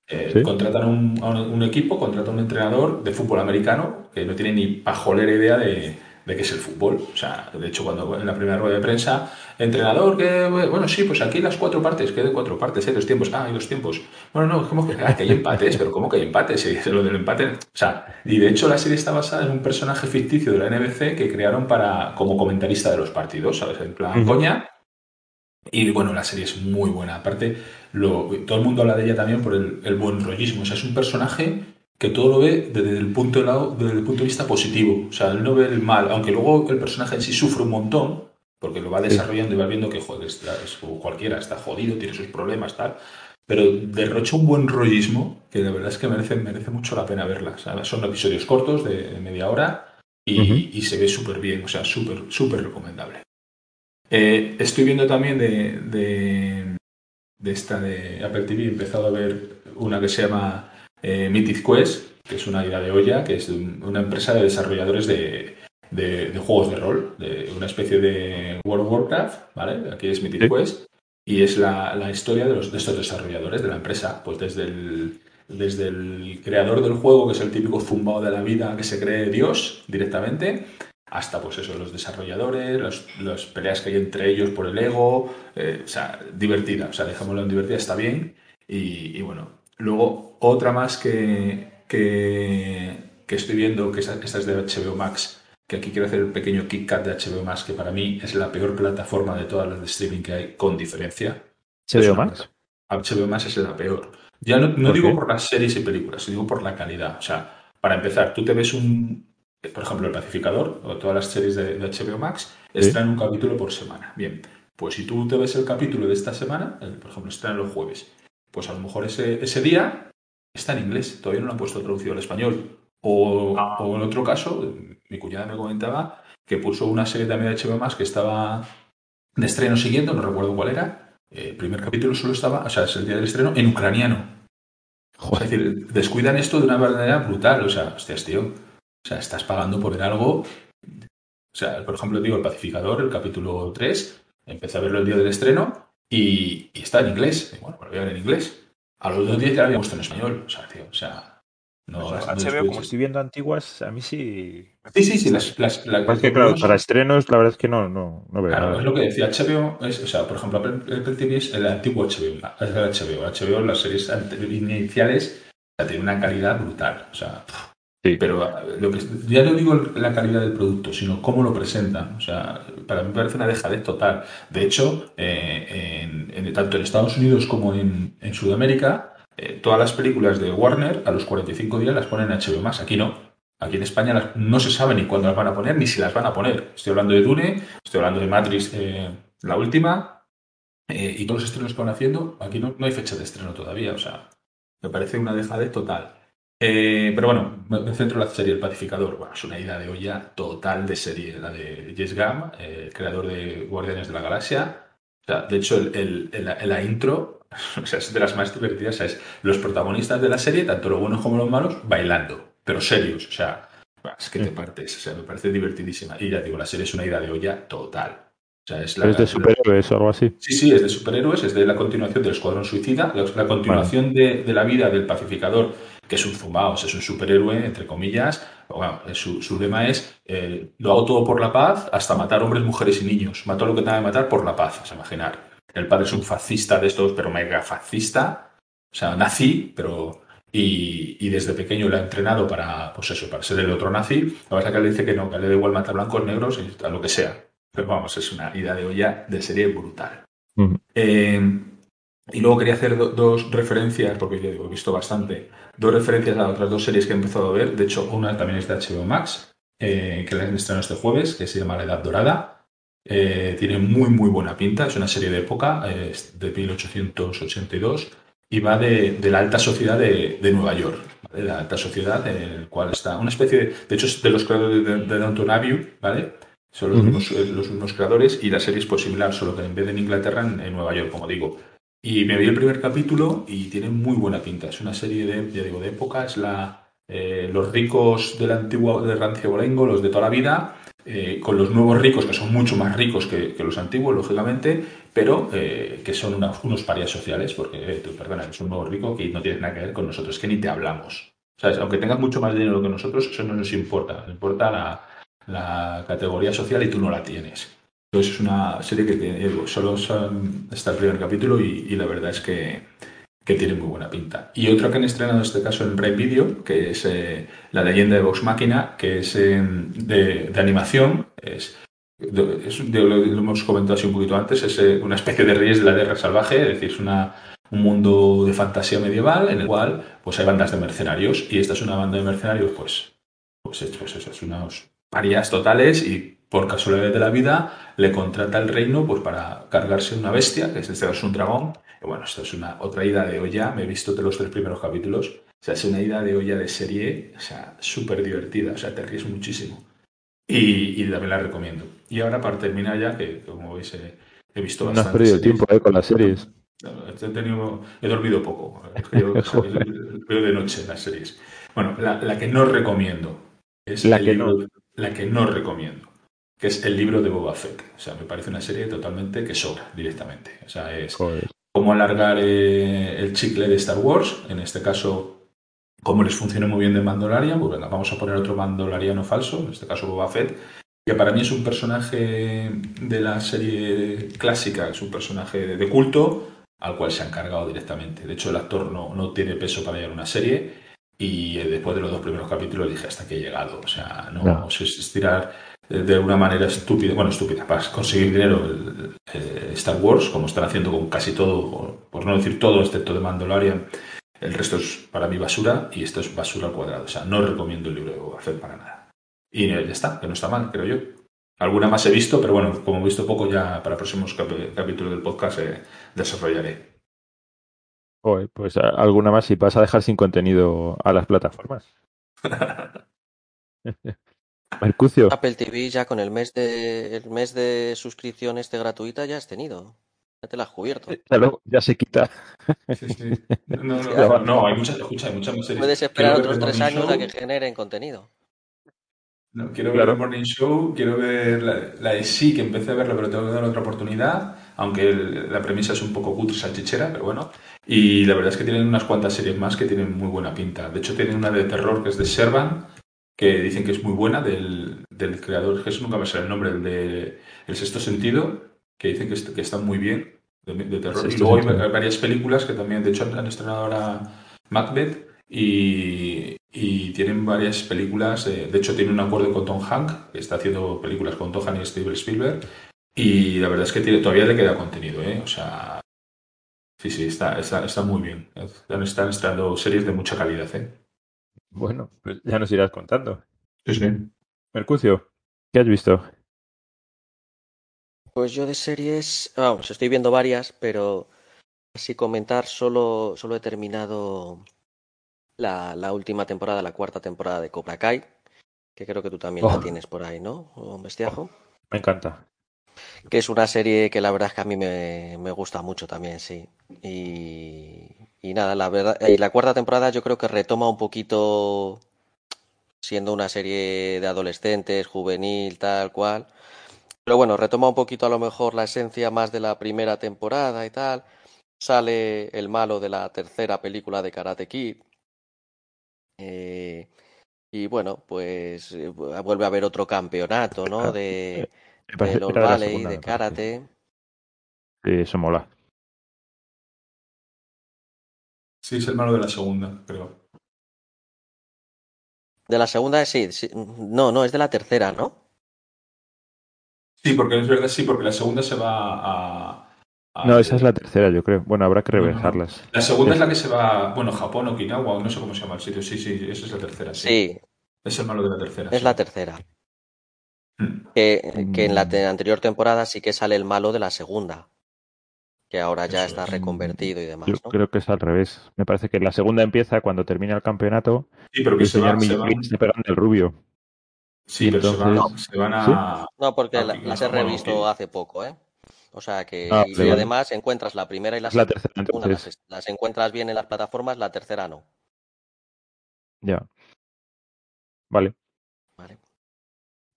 Eh, Sí. Contratan un, a un, un equipo, contratan un entrenador de fútbol americano que no tiene ni pajolera idea de, de qué es el fútbol. O sea, de hecho, cuando en la primera rueda de prensa, entrenador, que bueno, sí, pues aquí las cuatro partes, que de cuatro partes, hay dos tiempos. Ah, hay dos tiempos. Bueno, no, ¿cómo que, ah, que hay empates? Pero ¿cómo que hay empates? Lo del empate. O sea, y de hecho la serie está basada en un personaje ficticio de la NBC que crearon para como comentarista de los partidos, ¿sabes? En plan, Ujú. coña. Y bueno, la serie es muy buena. Aparte, lo, todo el mundo habla de ella también por el, el buen rollismo. O sea, es un personaje que todo lo ve desde el punto de, lado, desde el punto de vista positivo. O sea, él no ve el mal, aunque luego el personaje en sí sufre un montón, porque lo va desarrollando y va viendo que joder, es cualquiera está jodido, tiene sus problemas, tal. Pero derrocha un buen rollismo que de verdad es que merece, merece mucho la pena verla. O sea, son episodios cortos de, de media hora y, se ve súper bien. O sea, súper, súper recomendable. Eh, estoy viendo también de, de, de esta de Apple TV, he empezado a ver una que se llama eh, Mythic Quest, que es una idea de olla, que es una empresa de desarrolladores de, de- de juegos de rol, de una especie de World of Warcraft, ¿vale? Aquí es Mythic Sí. Quest, y es la, la historia de, los, de estos desarrolladores de la empresa, pues desde el, desde el creador del juego, que es el típico zumbao de la vida que se cree Dios directamente, hasta pues eso, los desarrolladores, los, las peleas que hay entre ellos por el ego, eh, o sea, divertida, o sea, dejémoslo en divertida, está bien. Y, y bueno, luego otra más que, que, que estoy viendo, que esta, esta es de HBO Max, que aquí quiero hacer el pequeño kick cut de HBO Max, que para mí es la peor plataforma de todas las de streaming que hay, con diferencia. ¿Se Es veo una más? HBO Max es la peor. Ya no, no ¿Por digo qué? por las series y películas, digo por la calidad. O sea, para empezar, tú te ves un, por ejemplo, El Pacificador o todas las series de, de HBO Max, Sí. están un capítulo por semana. Bien, pues si tú te ves el capítulo de esta semana, el- por ejemplo, están los jueves, pues a lo mejor ese, ese día está en inglés, todavía no lo han puesto traducido al español. O, Ah. o en otro caso, mi cuñada me comentaba que puso una serie también de HBO más que estaba de estreno siguiendo, no recuerdo cuál era. El primer capítulo solo estaba, o sea, es el día del estreno, en ucraniano. Es decir, descuidan esto de una manera brutal. O sea, hostias, tío. O sea, estás pagando por ver algo. O sea, por ejemplo, digo, El Pacificador, el capítulo 3, empecé a verlo el día del estreno y, y está en inglés. Y bueno, pues lo voy a ver en inglés. A los dos días ya lo había puesto en español. O sea, tío, o sea. No, Pues no HBO, como estoy viendo antiguas, a mí sí. Sí, sí, sí. Las, las, la- Es que, claro, para estrenos, la verdad es que no, no, no veo Claro, nada. es lo que decía HBO, es, o sea, por ejemplo, Apple, Apple TV es el antiguo HBO, es el HBO. HBO, las series iniciales, o sea, tiene una calidad brutal. O sea, Sí. pero eh, lo que, ya no digo la calidad del producto, sino cómo lo presentan. O sea, para mí parece una dejadez total. De hecho, eh, en- tanto en Estados Unidos como en, en Sudamérica, eh, todas las películas de Warner a los 45 días las ponen en HBO. Aquí no. Aquí en España no se sabe ni cuándo las van a poner ni si las van a poner. Estoy hablando de Dune, estoy hablando de Matrix, eh, la última, eh, y todos los estrenos que van haciendo, aquí no, no hay fecha de estreno todavía. O sea, me parece una dejadez total. Eh, pero bueno, me, centro en la serie El Pacificador. Bueno, es una ida de olla total de serie, la de Jess Gunn, eh, el creador de Guardianes de la Galaxia. O sea, de hecho, el, el- el- la- intro o sea, es de las más divertidas. es los protagonistas de la serie, tanto los buenos como los malos, bailando, pero serios. O sea, es que te Mm. partes. O sea, me parece divertidísima. Y ya digo, la serie es una ida de olla total. O sea, es la, es de superhéroes o algo así. Sí, sí, es de superhéroes, es de la continuación del Escuadrón Suicida, la, la continuación de, de la vida del pacificador, que es un zumbao, es un superhéroe, entre comillas. Bueno, eh, su, su lema es, eh, lo hago todo por la paz, hasta matar hombres, mujeres y niños. Mato lo que tenga que matar por la paz, a imaginar. El padre es un fascista de estos, pero mega fascista, o sea, nazi, pero... Y, y desde pequeño lo ha entrenado para, pues eso, para ser el otro nazi. Lo que pasa es que le dice que no, que le da igual matar blancos, negros, y a lo que sea. Pero vamos, es una ida de olla de serie brutal. Eh, y luego quería hacer do- dos referencias, porque ya digo, he visto bastante, dos referencias a otras dos series que he empezado a ver. De hecho, una también es de HBO Max, eh, que la han estrenado este jueves, que se llama La Edad Dorada. Eh, tiene muy, muy buena pinta. Es una serie de época, eh, de 1882, y va de, de la alta sociedad de, de Nueva York. ¿vale? La alta sociedad en el cual está una especie de. De hecho, es de los creadores de, de Downton Abbey, ¿vale? Son los, mismos, eh, los mismos creadores y la serie es pues similar, solo que en vez de en Inglaterra, en, en Nueva York, como digo. Y me vi el primer capítulo y tiene muy buena pinta. Es una serie de, ya digo, de época, es la, eh, los ricos del antiguo, de rancio bolengo, los de toda la vida, eh, con los nuevos ricos, que son mucho más ricos que, los antiguos, lógicamente, pero eh, que son unos parias sociales, porque, tú, perdona, que es un nuevo rico que no tienes nada que ver con nosotros, que ni te hablamos. ¿Sabes? Aunque tengas mucho más dinero que nosotros, eso no nos importa. Nos importa la, la categoría social y tú no la tienes. Entonces es una serie que tiene- solo está el primer capítulo y, la verdad es que, que tiene muy buena pinta. Y otra que han estrenado en este caso en Prime Video, que es eh, La leyenda de Vox Máquina, que es eh, de, animación, es, lo, hemos comentado así un poquito antes, es eh, una especie de Reyes de la Tierra Salvaje, es decir, es un mundo de fantasía medieval en el cual pues hay bandas de mercenarios y esta es una banda de mercenarios pues pues, es- pues eso, es unos parias totales y por casualidad de la vida le contrata el reino pues para cargarse una bestia, que en este caso es un dragón. Y bueno, esto es una otra ida de olla, me he visto de los tres primeros capítulos. O sea, es una ida de olla de serie, o sea, súper divertida, o sea, te ríes muchísimo. Y, y también la recomiendo. Y ahora para terminar ya, que como veis he, he visto No has bastante. perdido tiempo eh, con las series. He, tenido- he dormido poco. Es que yo, o sea, veo de noche las series. Bueno, la, la que no recomiendo es La que libro, la que no recomiendo, que es el libro de Boba Fett. O sea, me parece una serie totalmente que sobra directamente. O sea, es Joder. cómo alargar eh, el chicle de Star Wars, en este caso, cómo les funciona muy bien de Mandalorian, pues venga, vamos a poner otro Mandaloriano falso, en este caso Boba Fett, que para mí es un personaje de la serie clásica, es un personaje de culto, al cual se han cargado directamente. De hecho, el actor no, no tiene peso para llevar una serie, y eh, después de los dos primeros capítulos dije hasta que he llegado. O sea, no, No. es estirar eh, de una manera estúpida, bueno, estúpida, para conseguir dinero el- eh, Star Wars, como están haciendo con casi todo, por no decir todo, excepto de Mandalorian. El resto es para mí basura y esto es basura al cuadrado. O sea, no recomiendo el libro de Boba Fett para nada. Y eh, ya está, que no está mal, creo yo. Alguna más he visto, pero bueno, como he visto poco, ya para próximos cap- capítulos del podcast eh, desarrollaré. Joder, pues alguna más si vas a dejar sin contenido a las plataformas. Mercucio, Apple TV ya con el mes de el mes de suscripción este gratuita ya has tenido. Ya te la has cubierto. ya, se quita. Sí, sí. No, no, no, no, hay muchas, escucha, hay muchas más series. Puedes esperar Quiero otros tres Morning años a Show, que generen contenido. no, quiero Claro. ver The Morning Show, quiero ver la, la de sí, que empecé a verlo, pero tengo que dar otra oportunidad, aunque el- la premisa es un poco cutre salchichera, pero bueno. Y la verdad es que tienen unas cuantas series más que tienen muy buena pinta. De hecho, tienen una de terror que es de Servan, que dicen que es muy buena, del, del creador, eso nunca me sale el nombre, el de El Sexto Sentido, que dicen que, est- que está muy bien, de, de terror. Y luego hay varias películas que también, de hecho, han, han estrenado ahora Macbeth y, y tienen varias películas. eh, de hecho, tiene un acuerdo con Tom Hanks, que está haciendo películas con Tom Hanks y Steven Spielberg. Y la verdad es que tiene- todavía le queda contenido, ¿eh? O sea, sí, sí, está, está, está muy bien. Están, están estando series de mucha calidad, ¿eh? Bueno, pues ya nos irás contando. Sí, sí. Mercucio, ¿qué has visto? Pues yo de series, vamos, estoy viendo varias, pero así comentar, solo, solo he terminado la, la última temporada, la cuarta temporada de Cobra Kai, que creo que tú también la Oh. tienes por ahí, ¿no? O Bestiajo. Me encanta. Que es una serie que la verdad es que a mí me, me gusta mucho también, sí. Y, y nada, la verdad, y la cuarta temporada yo creo que retoma un poquito, siendo una serie de adolescentes, juvenil, tal cual. Pero bueno, retoma un poquito a lo mejor la esencia más de la primera temporada y tal. Sale el malo de la tercera película de Karate Kid. Eh, y bueno, pues eh, vuelve a haber otro campeonato, ¿no? De, parece- de la Valley, de karate. Sí, eso mola. Sí, es el malo de la segunda, creo. De la segunda, sí, sí, no, no, es de la tercera, ¿no? Sí, porque es verdad, sí, porque la segunda se va a. a- No, esa es la tercera, yo creo. Bueno, habrá que No, no, no. revejarlas. La segunda Es- es la que se va, bueno, Japón, Okinawa, no sé cómo se llama el sitio. Sí, sí, esa es la tercera, sí. Sí, Es el malo de la tercera. es sí. la tercera. Mm. Que, que en la Mm. te- anterior temporada sí que sale el malo de la segunda. Que ahora ya está es. reconvertido y demás, Yo ¿no? creo que es al revés. Me parece que la segunda empieza cuando termina el campeonato Sí, pero que el se, señor va- se pegan del rubio. Sí, pero se van, entonces- se van a. No, porque la- las he revisto hace poco, ¿eh? O sea que, Ah, y, vale, además encuentras la primera y la la segunda, tercera, las, las encuentras bien en las plataformas, la tercera no. Ya. Vale. Vale.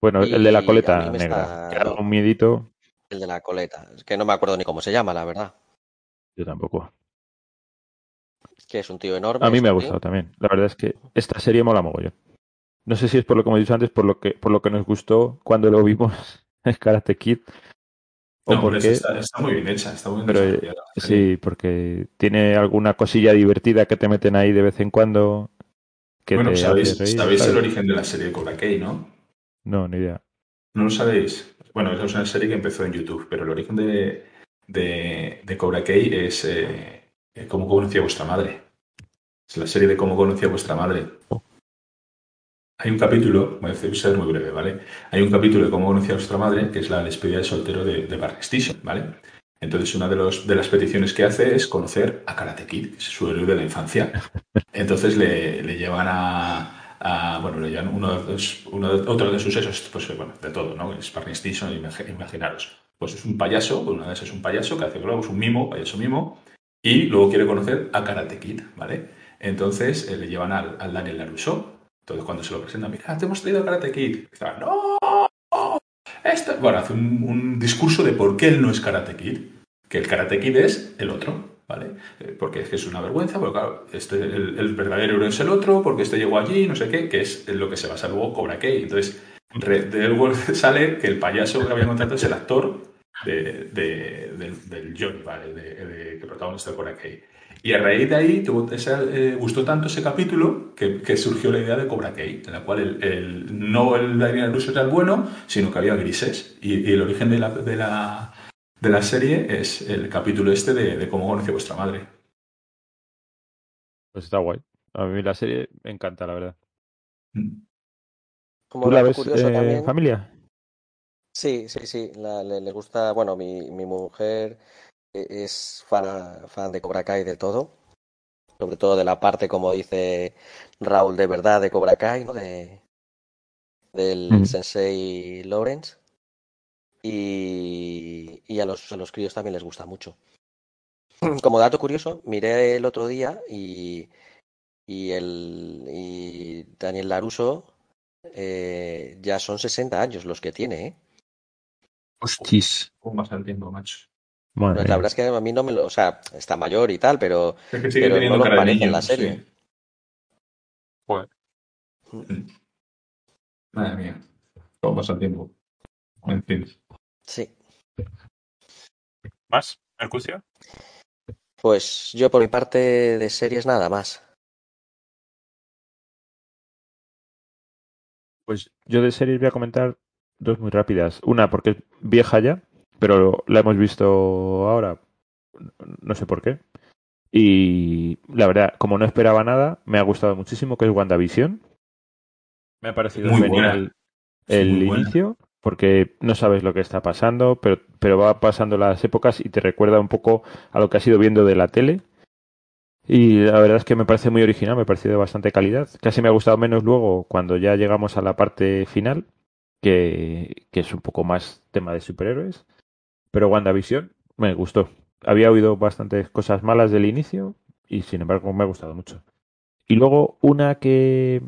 Bueno, el de la a coleta negra. está- Que da un miedito. El de la coleta. Es que no me acuerdo ni cómo se llama, la verdad. Yo tampoco. Que es un tío enorme. A mí me ha tío. gustado también. La verdad es que esta serie mola mogollón. No sé si es por lo que hemos dicho antes, por lo que, por lo que nos gustó cuando lo vimos en Karate Kid. O No, porque, está, está muy bien hecha, está muy bien Pero, eh, sí, porque tiene alguna cosilla divertida que te meten ahí de vez en cuando. Que Bueno, te sabéis, reír, sabéis el origen de la serie de Cobra Kai, ¿no? No, ni idea. ¿No lo sabéis? Bueno, es una serie que empezó en YouTube, pero el origen de, de, Cobra Kai es eh, eh, cómo conocía vuestra madre. Es la serie de cómo conocía vuestra madre. Hay un capítulo, voy a ser muy breve, ¿vale? Hay un capítulo de cómo conocía vuestra madre, que es la despedida de soltero de, de Barney Stinson, ¿vale? Entonces, una de, los, de las peticiones que hace es conocer a Karate Kid, que es su héroe de la infancia. Entonces le, le llevan a, bueno, uno uno otro de sus esos, pues bueno, de todo, ¿no? Es Barney Stinson, imagi- imaginaros. Pues es un payaso, pues una vez es un payaso que hace globos, un mimo, payaso mimo, y luego quiere conocer a Karate Kid, ¿vale? Entonces eh, le llevan al, al Daniel LaRusso. Entonces cuando se lo presentan, mira, te hemos traído a Karate Kid. Está, no, esto... Bueno, hace un, un discurso de por qué él no es Karate Kid, que el Karate Kid es el otro, ¿vale? Eh, Porque es que es una vergüenza, porque claro, este, el, el verdadero héroe es el otro, porque este llegó allí, no sé qué, que es lo que se basa luego Cobra Kai. Entonces, de él sale que el payaso que había contratado es el actor de, de- del, del Johnny, ¿vale? De, de- que protagoniza Cobra Kai. Y a raíz de ahí tuvo eh, gustó tanto ese capítulo que, que surgió la idea de Cobra Kai, en la cual el, el- no el Daniel Russo era el bueno, sino que había grises. Y, y el origen de la, de, la, de la serie es el capítulo este de, de cómo conoció vuestra madre. Pues está guay. A mí la serie me encanta, la verdad. Mm. Como ¿Tú la ves curioso eh, también, familia? Sí, sí, sí. la- le, le gusta. Bueno, mi, mi mujer e- es fan, fan de Cobra Kai de todo. sobre todo de la parte, como dice Raúl, de verdad de Cobra Kai, ¿no? De, del Ujú. Sensei Lawrence. Y, y a, los, a los críos también les gusta mucho. Como dato curioso, miré el otro día y, y, el, y Daniel Laruso eh, ya son 60 años los que tiene, ¿eh? Hostis. ¿Cómo pasa el tiempo, macho? Madre La verdad es que a mí no me lo... O sea, está mayor y tal, pero Es que sigue Pero teniendo no lo cara de parece en niño, la serie. sí. Joder. Madre mía. ¿Cómo pasa el tiempo? En fin. Sí. ¿Más, Mercucio? Pues yo por mi parte de series nada más. Pues yo de series voy a comentar dos muy rápidas. Una porque es vieja ya, pero la hemos visto ahora, no sé por qué. Y la verdad, como no esperaba nada, me ha gustado muchísimo, que es WandaVision. Me ha parecido Muy genial buena. el muy buena. inicio, porque no sabes lo que está pasando, pero, pero va pasando las épocas y te recuerda un poco a lo que has ido viendo de la tele. Y la verdad es que me parece muy original, me ha parecido de bastante calidad. Casi me ha gustado menos luego cuando ya llegamos a la parte final, que, que es un poco más tema de superhéroes. Pero WandaVision me gustó. Había oído bastantes cosas malas del inicio y sin embargo me ha gustado mucho. Y luego una que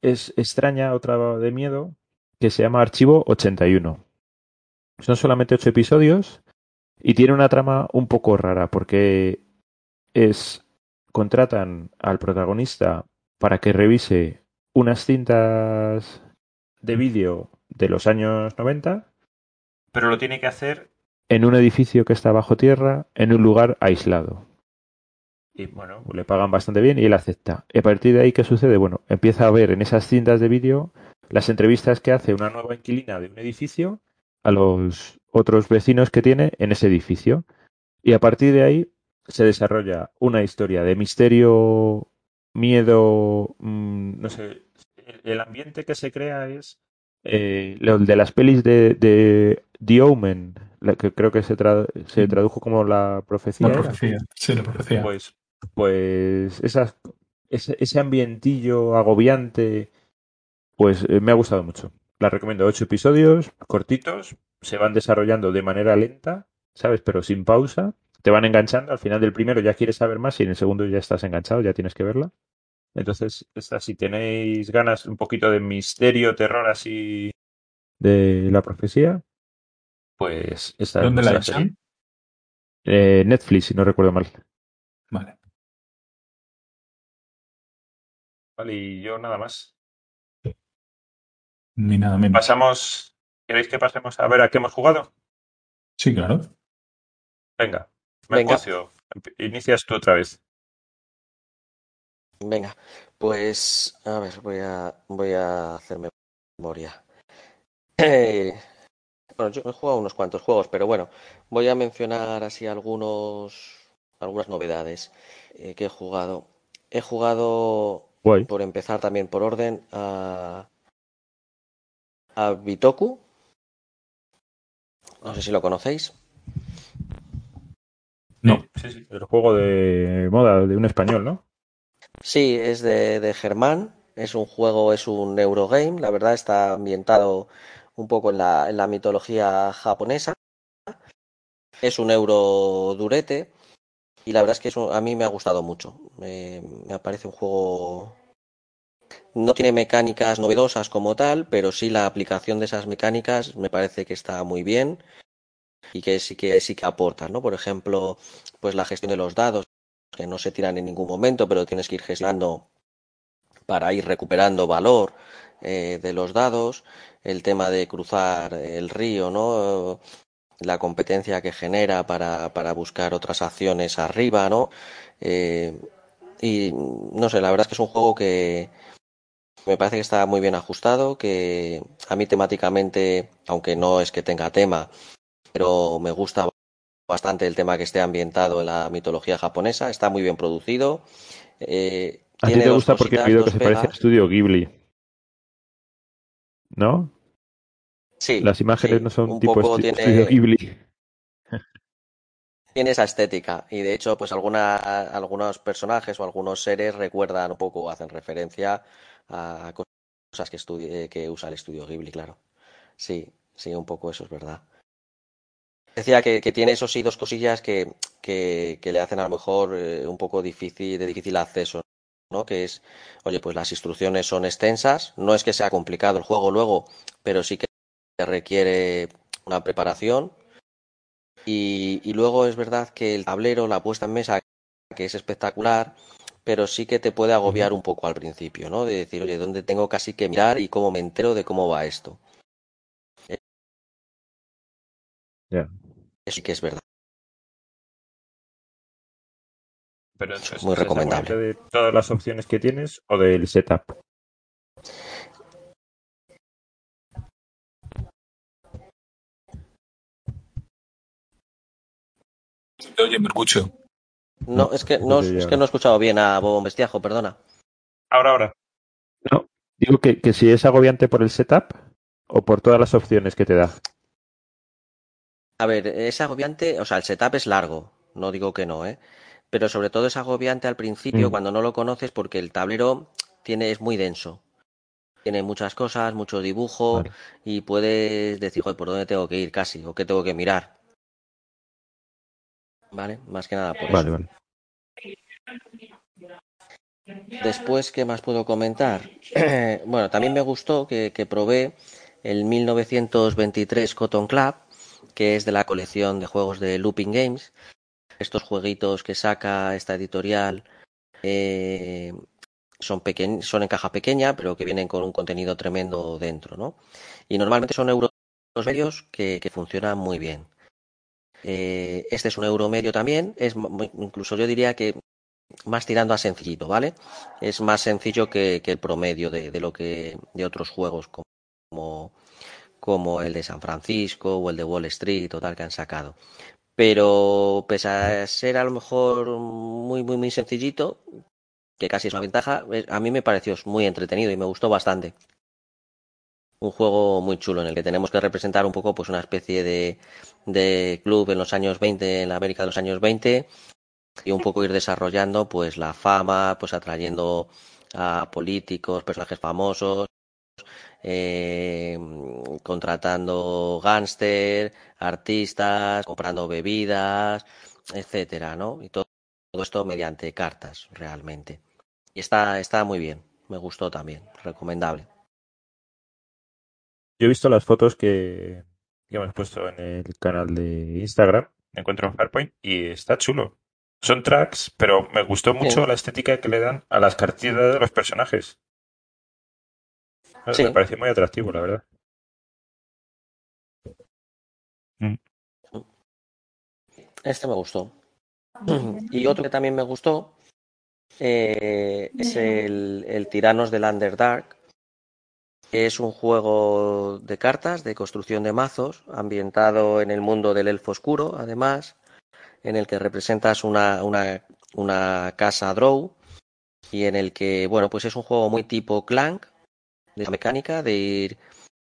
es extraña, otra de miedo, que se llama Archivo 81. Son solamente ocho episodios y tiene una trama un poco rara porque es contratan al protagonista para que revise unas cintas de vídeo de los años 90, pero lo tiene que hacer en un edificio que está bajo tierra, en un lugar aislado. Y bueno, le pagan bastante bien y él acepta. Y a partir de ahí, ¿qué sucede? Bueno, empieza a ver en esas cintas de vídeo las entrevistas que hace una nueva inquilina de un edificio a los otros vecinos que tiene en ese edificio. Y a partir de ahí se desarrolla una historia de misterio, miedo, mmm, no sé, el, el, ambiente que se crea es eh, lo de las pelis de, de The Omen, la que creo que se, tra se tradujo como la profecía. La profecía, sí, la profecía. Pues, pues esas, ese, ese ambientillo agobiante, pues eh, me ha gustado mucho. La recomiendo. Ocho episodios cortitos, se van desarrollando de manera lenta, ¿sabes? Pero sin pausa. Te van enganchando. Al final del primero ya quieres saber más y en el segundo ya estás enganchado, ya tienes que verla. Entonces, esta, si tenéis ganas un poquito de misterio, terror así de la profecía, pues esta ¿Dónde es la la echan? Eh, Netflix, si no recuerdo mal. Vale, y yo nada más. Ni nada menos. Pasamos. ¿Queréis que pasemos a ver a qué hemos jugado? Sí, claro. Venga. Mercucio, inicias tú otra vez. Venga, pues a ver, voy a, voy a hacerme memoria. Eh, bueno, yo he jugado unos cuantos juegos, pero bueno, voy a mencionar así algunos, algunas novedades eh, que he jugado. He jugado, Guay. por empezar también por orden, a, a Bitoku. No sé si lo conocéis. No. Sí, sí, el juego de moda de un español, ¿no? Sí, es de, de Germán. Es un juego, es un Eurogame. La verdad está ambientado un poco en la, en la mitología japonesa. Es un euro durete. Y la verdad es que es un- a mí me ha gustado mucho. Me parece un juego. No tiene mecánicas novedosas como tal, pero sí la aplicación de esas mecánicas me parece que está muy bien y que sí que sí que aporta, ¿no? Por ejemplo, pues la gestión de los dados, que no se tiran en ningún momento, pero tienes que ir gestionando para ir recuperando valor eh, de los dados, el tema de cruzar el río, ¿no? La competencia que genera para, para buscar otras acciones arriba, ¿no? Eh, y no sé, la verdad es que es un juego que me parece que está muy bien ajustado, que a mí temáticamente, aunque no es que tenga tema, pero me gusta bastante el tema que esté ambientado en la mitología japonesa, está muy bien producido. eh, A ti te gusta porque he oído que se parece a pegas. Estudio Ghibli. ¿No? Sí, Las imágenes sí, no son un tipo poco tiene- Estudio Ghibli. tiene esa estética y de hecho pues alguna, algunos personajes o algunos seres recuerdan un poco, hacen referencia a cosas que, estudie, que usa el estudio Ghibli, claro. Sí, sí, un poco eso es verdad. Decía que, que tiene esos sí dos cosillas que, que, que le hacen a lo mejor eh, un poco difícil, de difícil acceso, ¿no? Que es, oye, pues las instrucciones son extensas, no es que sea complicado el juego luego, pero sí que requiere una preparación y, y, luego es verdad que el tablero, la puesta en mesa, que es espectacular, pero sí que te puede agobiar un poco al principio, ¿no? De decir, oye, ¿dónde tengo casi que mirar y cómo me entero de cómo va esto? Yeah. Eso sí que es verdad. Pero entonces, Muy ¿es recomendable. de todas las opciones que tienes o del setup? Oye, me escucho. No, es que no, es que no he escuchado bien a Bobo Bestiajo, perdona. Ahora, ahora. No, digo que, que si es agobiante por el setup o por todas las opciones que te da. A ver, es agobiante, o sea, el setup es largo, no digo que no, ¿eh? Pero sobre todo es agobiante al principio Mm. cuando no lo conoces porque el tablero tiene, es muy denso. Tiene muchas cosas, mucho dibujo Vale. y puedes decir, joder, ¿por dónde tengo que ir casi? ¿O qué tengo que mirar? ¿Vale? Más que nada por Vale, eso. vale. Después, ¿qué más puedo comentar? bueno, también me gustó que, que probé el 1923 Cotton Club, que es de la colección de juegos de Looping Games. Estos jueguitos que saca esta editorial eh, son, peque- son en caja pequeña, pero que vienen con un contenido tremendo dentro, ¿no? Y normalmente son euros medios que, que funcionan muy bien. Eh, este es un euro medio también, es incluso yo diría que más tirando a sencillito, ¿vale? Es más sencillo que, que el promedio de, de lo que de otros juegos como, como el de San Francisco o el de Wall Street o tal que han sacado. Pero pese a ser a lo mejor muy, muy, muy sencillito, que casi es una ventaja, eh, a mí me pareció muy entretenido y me gustó bastante. Un juego muy chulo en el que tenemos que representar un poco pues una especie de, de club en los años 20, en la América de los años 20, y un poco ir desarrollando pues la fama, pues atrayendo a políticos, personajes famosos, eh, contratando gángster, artistas, comprando bebidas, etcétera, ¿no? Y todo, todo esto mediante cartas, realmente. Y está, está muy bien, me gustó también, recomendable. Yo he visto las fotos que, que hemos puesto en el canal de Instagram, Encuentro en Farpoint, y está chulo. Son tracks, pero me gustó mucho Sí. la estética que le dan a las cartillas de los personajes. Sí. Me pareció muy atractivo, la verdad. Este me gustó. Y otro que también me gustó eh, es el, el Tiranos del Underdark. Es un juego de cartas, de construcción de mazos, ambientado en el mundo del elfo oscuro, además, en el que representas una, una, una casa Drow y en el que, bueno, pues es un juego muy tipo Clank, de la mecánica, de ir,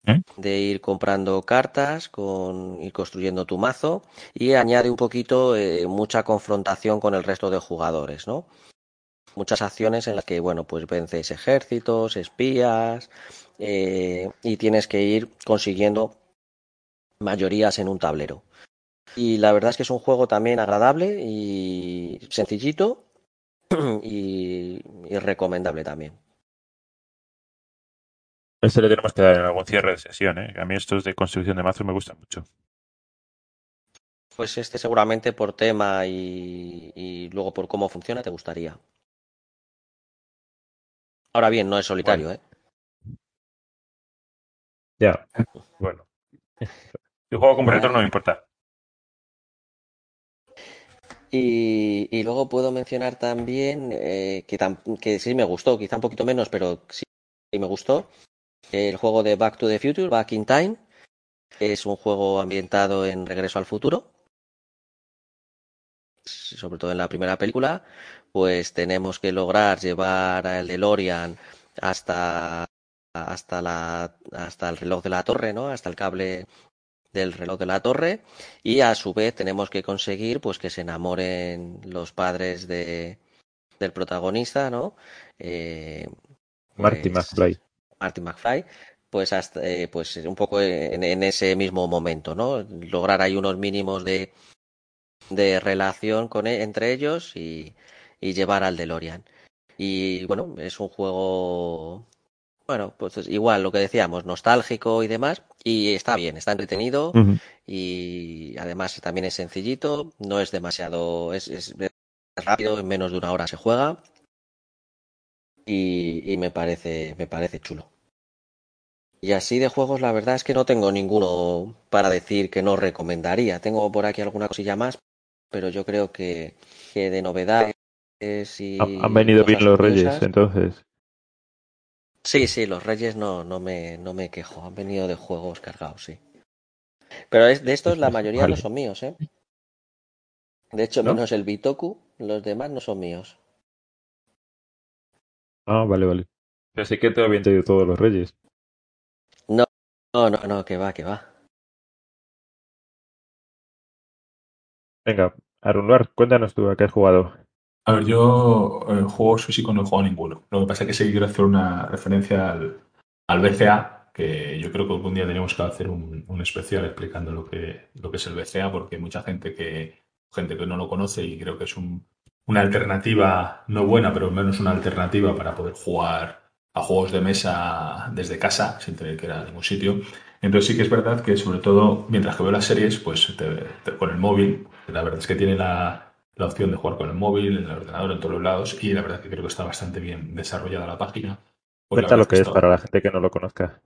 ¿Eh? de ir comprando cartas, con ir construyendo tu mazo y añade un poquito eh, mucha confrontación con el resto de jugadores, ¿no? Muchas acciones en las que, bueno, pues vences ejércitos, espías eh, y tienes que ir consiguiendo mayorías en un tablero. Y la verdad es que es un juego también agradable y sencillito y, y recomendable también. Este le tenemos que dar en algún cierre de sesión, ¿eh? A mí estos de construcción de mazos me gustan mucho. Pues este seguramente por tema y, y luego por cómo funciona te gustaría. Ahora bien, no es solitario, ¿eh? Ya. Bueno. Si juego con retorno no me importa. Y, y luego puedo mencionar también eh, que, tam- que sí me gustó, quizá un poquito menos, pero sí me gustó. El juego de Back to the Future, Back in Time. Es un juego ambientado en Regreso al Futuro. Sobre todo en la primera película, pues tenemos que lograr llevar al DeLorean hasta, hasta, la, hasta el reloj de la torre, ¿no? Hasta el cable del reloj de la torre y a su vez tenemos que conseguir pues que se enamoren los padres de, del protagonista, ¿no? Eh, Marty pues, McFly. Marty McFly, pues hasta eh, pues un poco en, en, ese mismo momento, ¿no? Lograr ahí unos mínimos de, de relación con, e, entre ellos y, y llevar al DeLorean. Y bueno, es un juego bueno, pues igual lo que decíamos, nostálgico y demás, y está bien, está entretenido y además también es sencillito, no es demasiado, es, es rápido, en menos de una hora se juega y, y me parece, me parece chulo. Y así de juegos, la verdad es que no tengo ninguno para decir que no recomendaría. Tengo por aquí alguna cosilla más, pero yo creo que, que de novedades y Han venido bien los curiosas- Reyes, entonces. Sí, sí, los Reyes no, no me, no me quejo, han venido de juegos cargados, sí. Pero es, de estos la mayoría Vale. no son míos, ¿eh? De hecho, ¿No? menos el Bitoku, los demás no son míos. Ah, vale, vale. Pensé que te lo habían traído todos los Reyes. No, no, no, no, que va, que va. Venga, Arunlar, cuéntanos tú a qué has jugado. A ver, yo eh, juegos físicos no he jugado ninguno. Lo que pasa es que sí quiero hacer una referencia al, al BCA, que yo creo que algún día tenemos que hacer un, un especial explicando lo que, lo que es el BCA, porque hay mucha gente que, gente que no lo conoce y creo que es un- una alternativa, no buena, pero al menos una alternativa para poder jugar a juegos de mesa desde casa, sin tener que ir a ningún sitio. Entonces sí que es verdad que sobre todo mientras que veo las series, pues te- te- con el móvil, la verdad es que tiene la, la opción de jugar con el móvil, en el ordenador, en todos los lados, y la verdad que creo que está bastante bien desarrollada la página. Pues Cuenta lo que es está- para la gente que no lo conozca.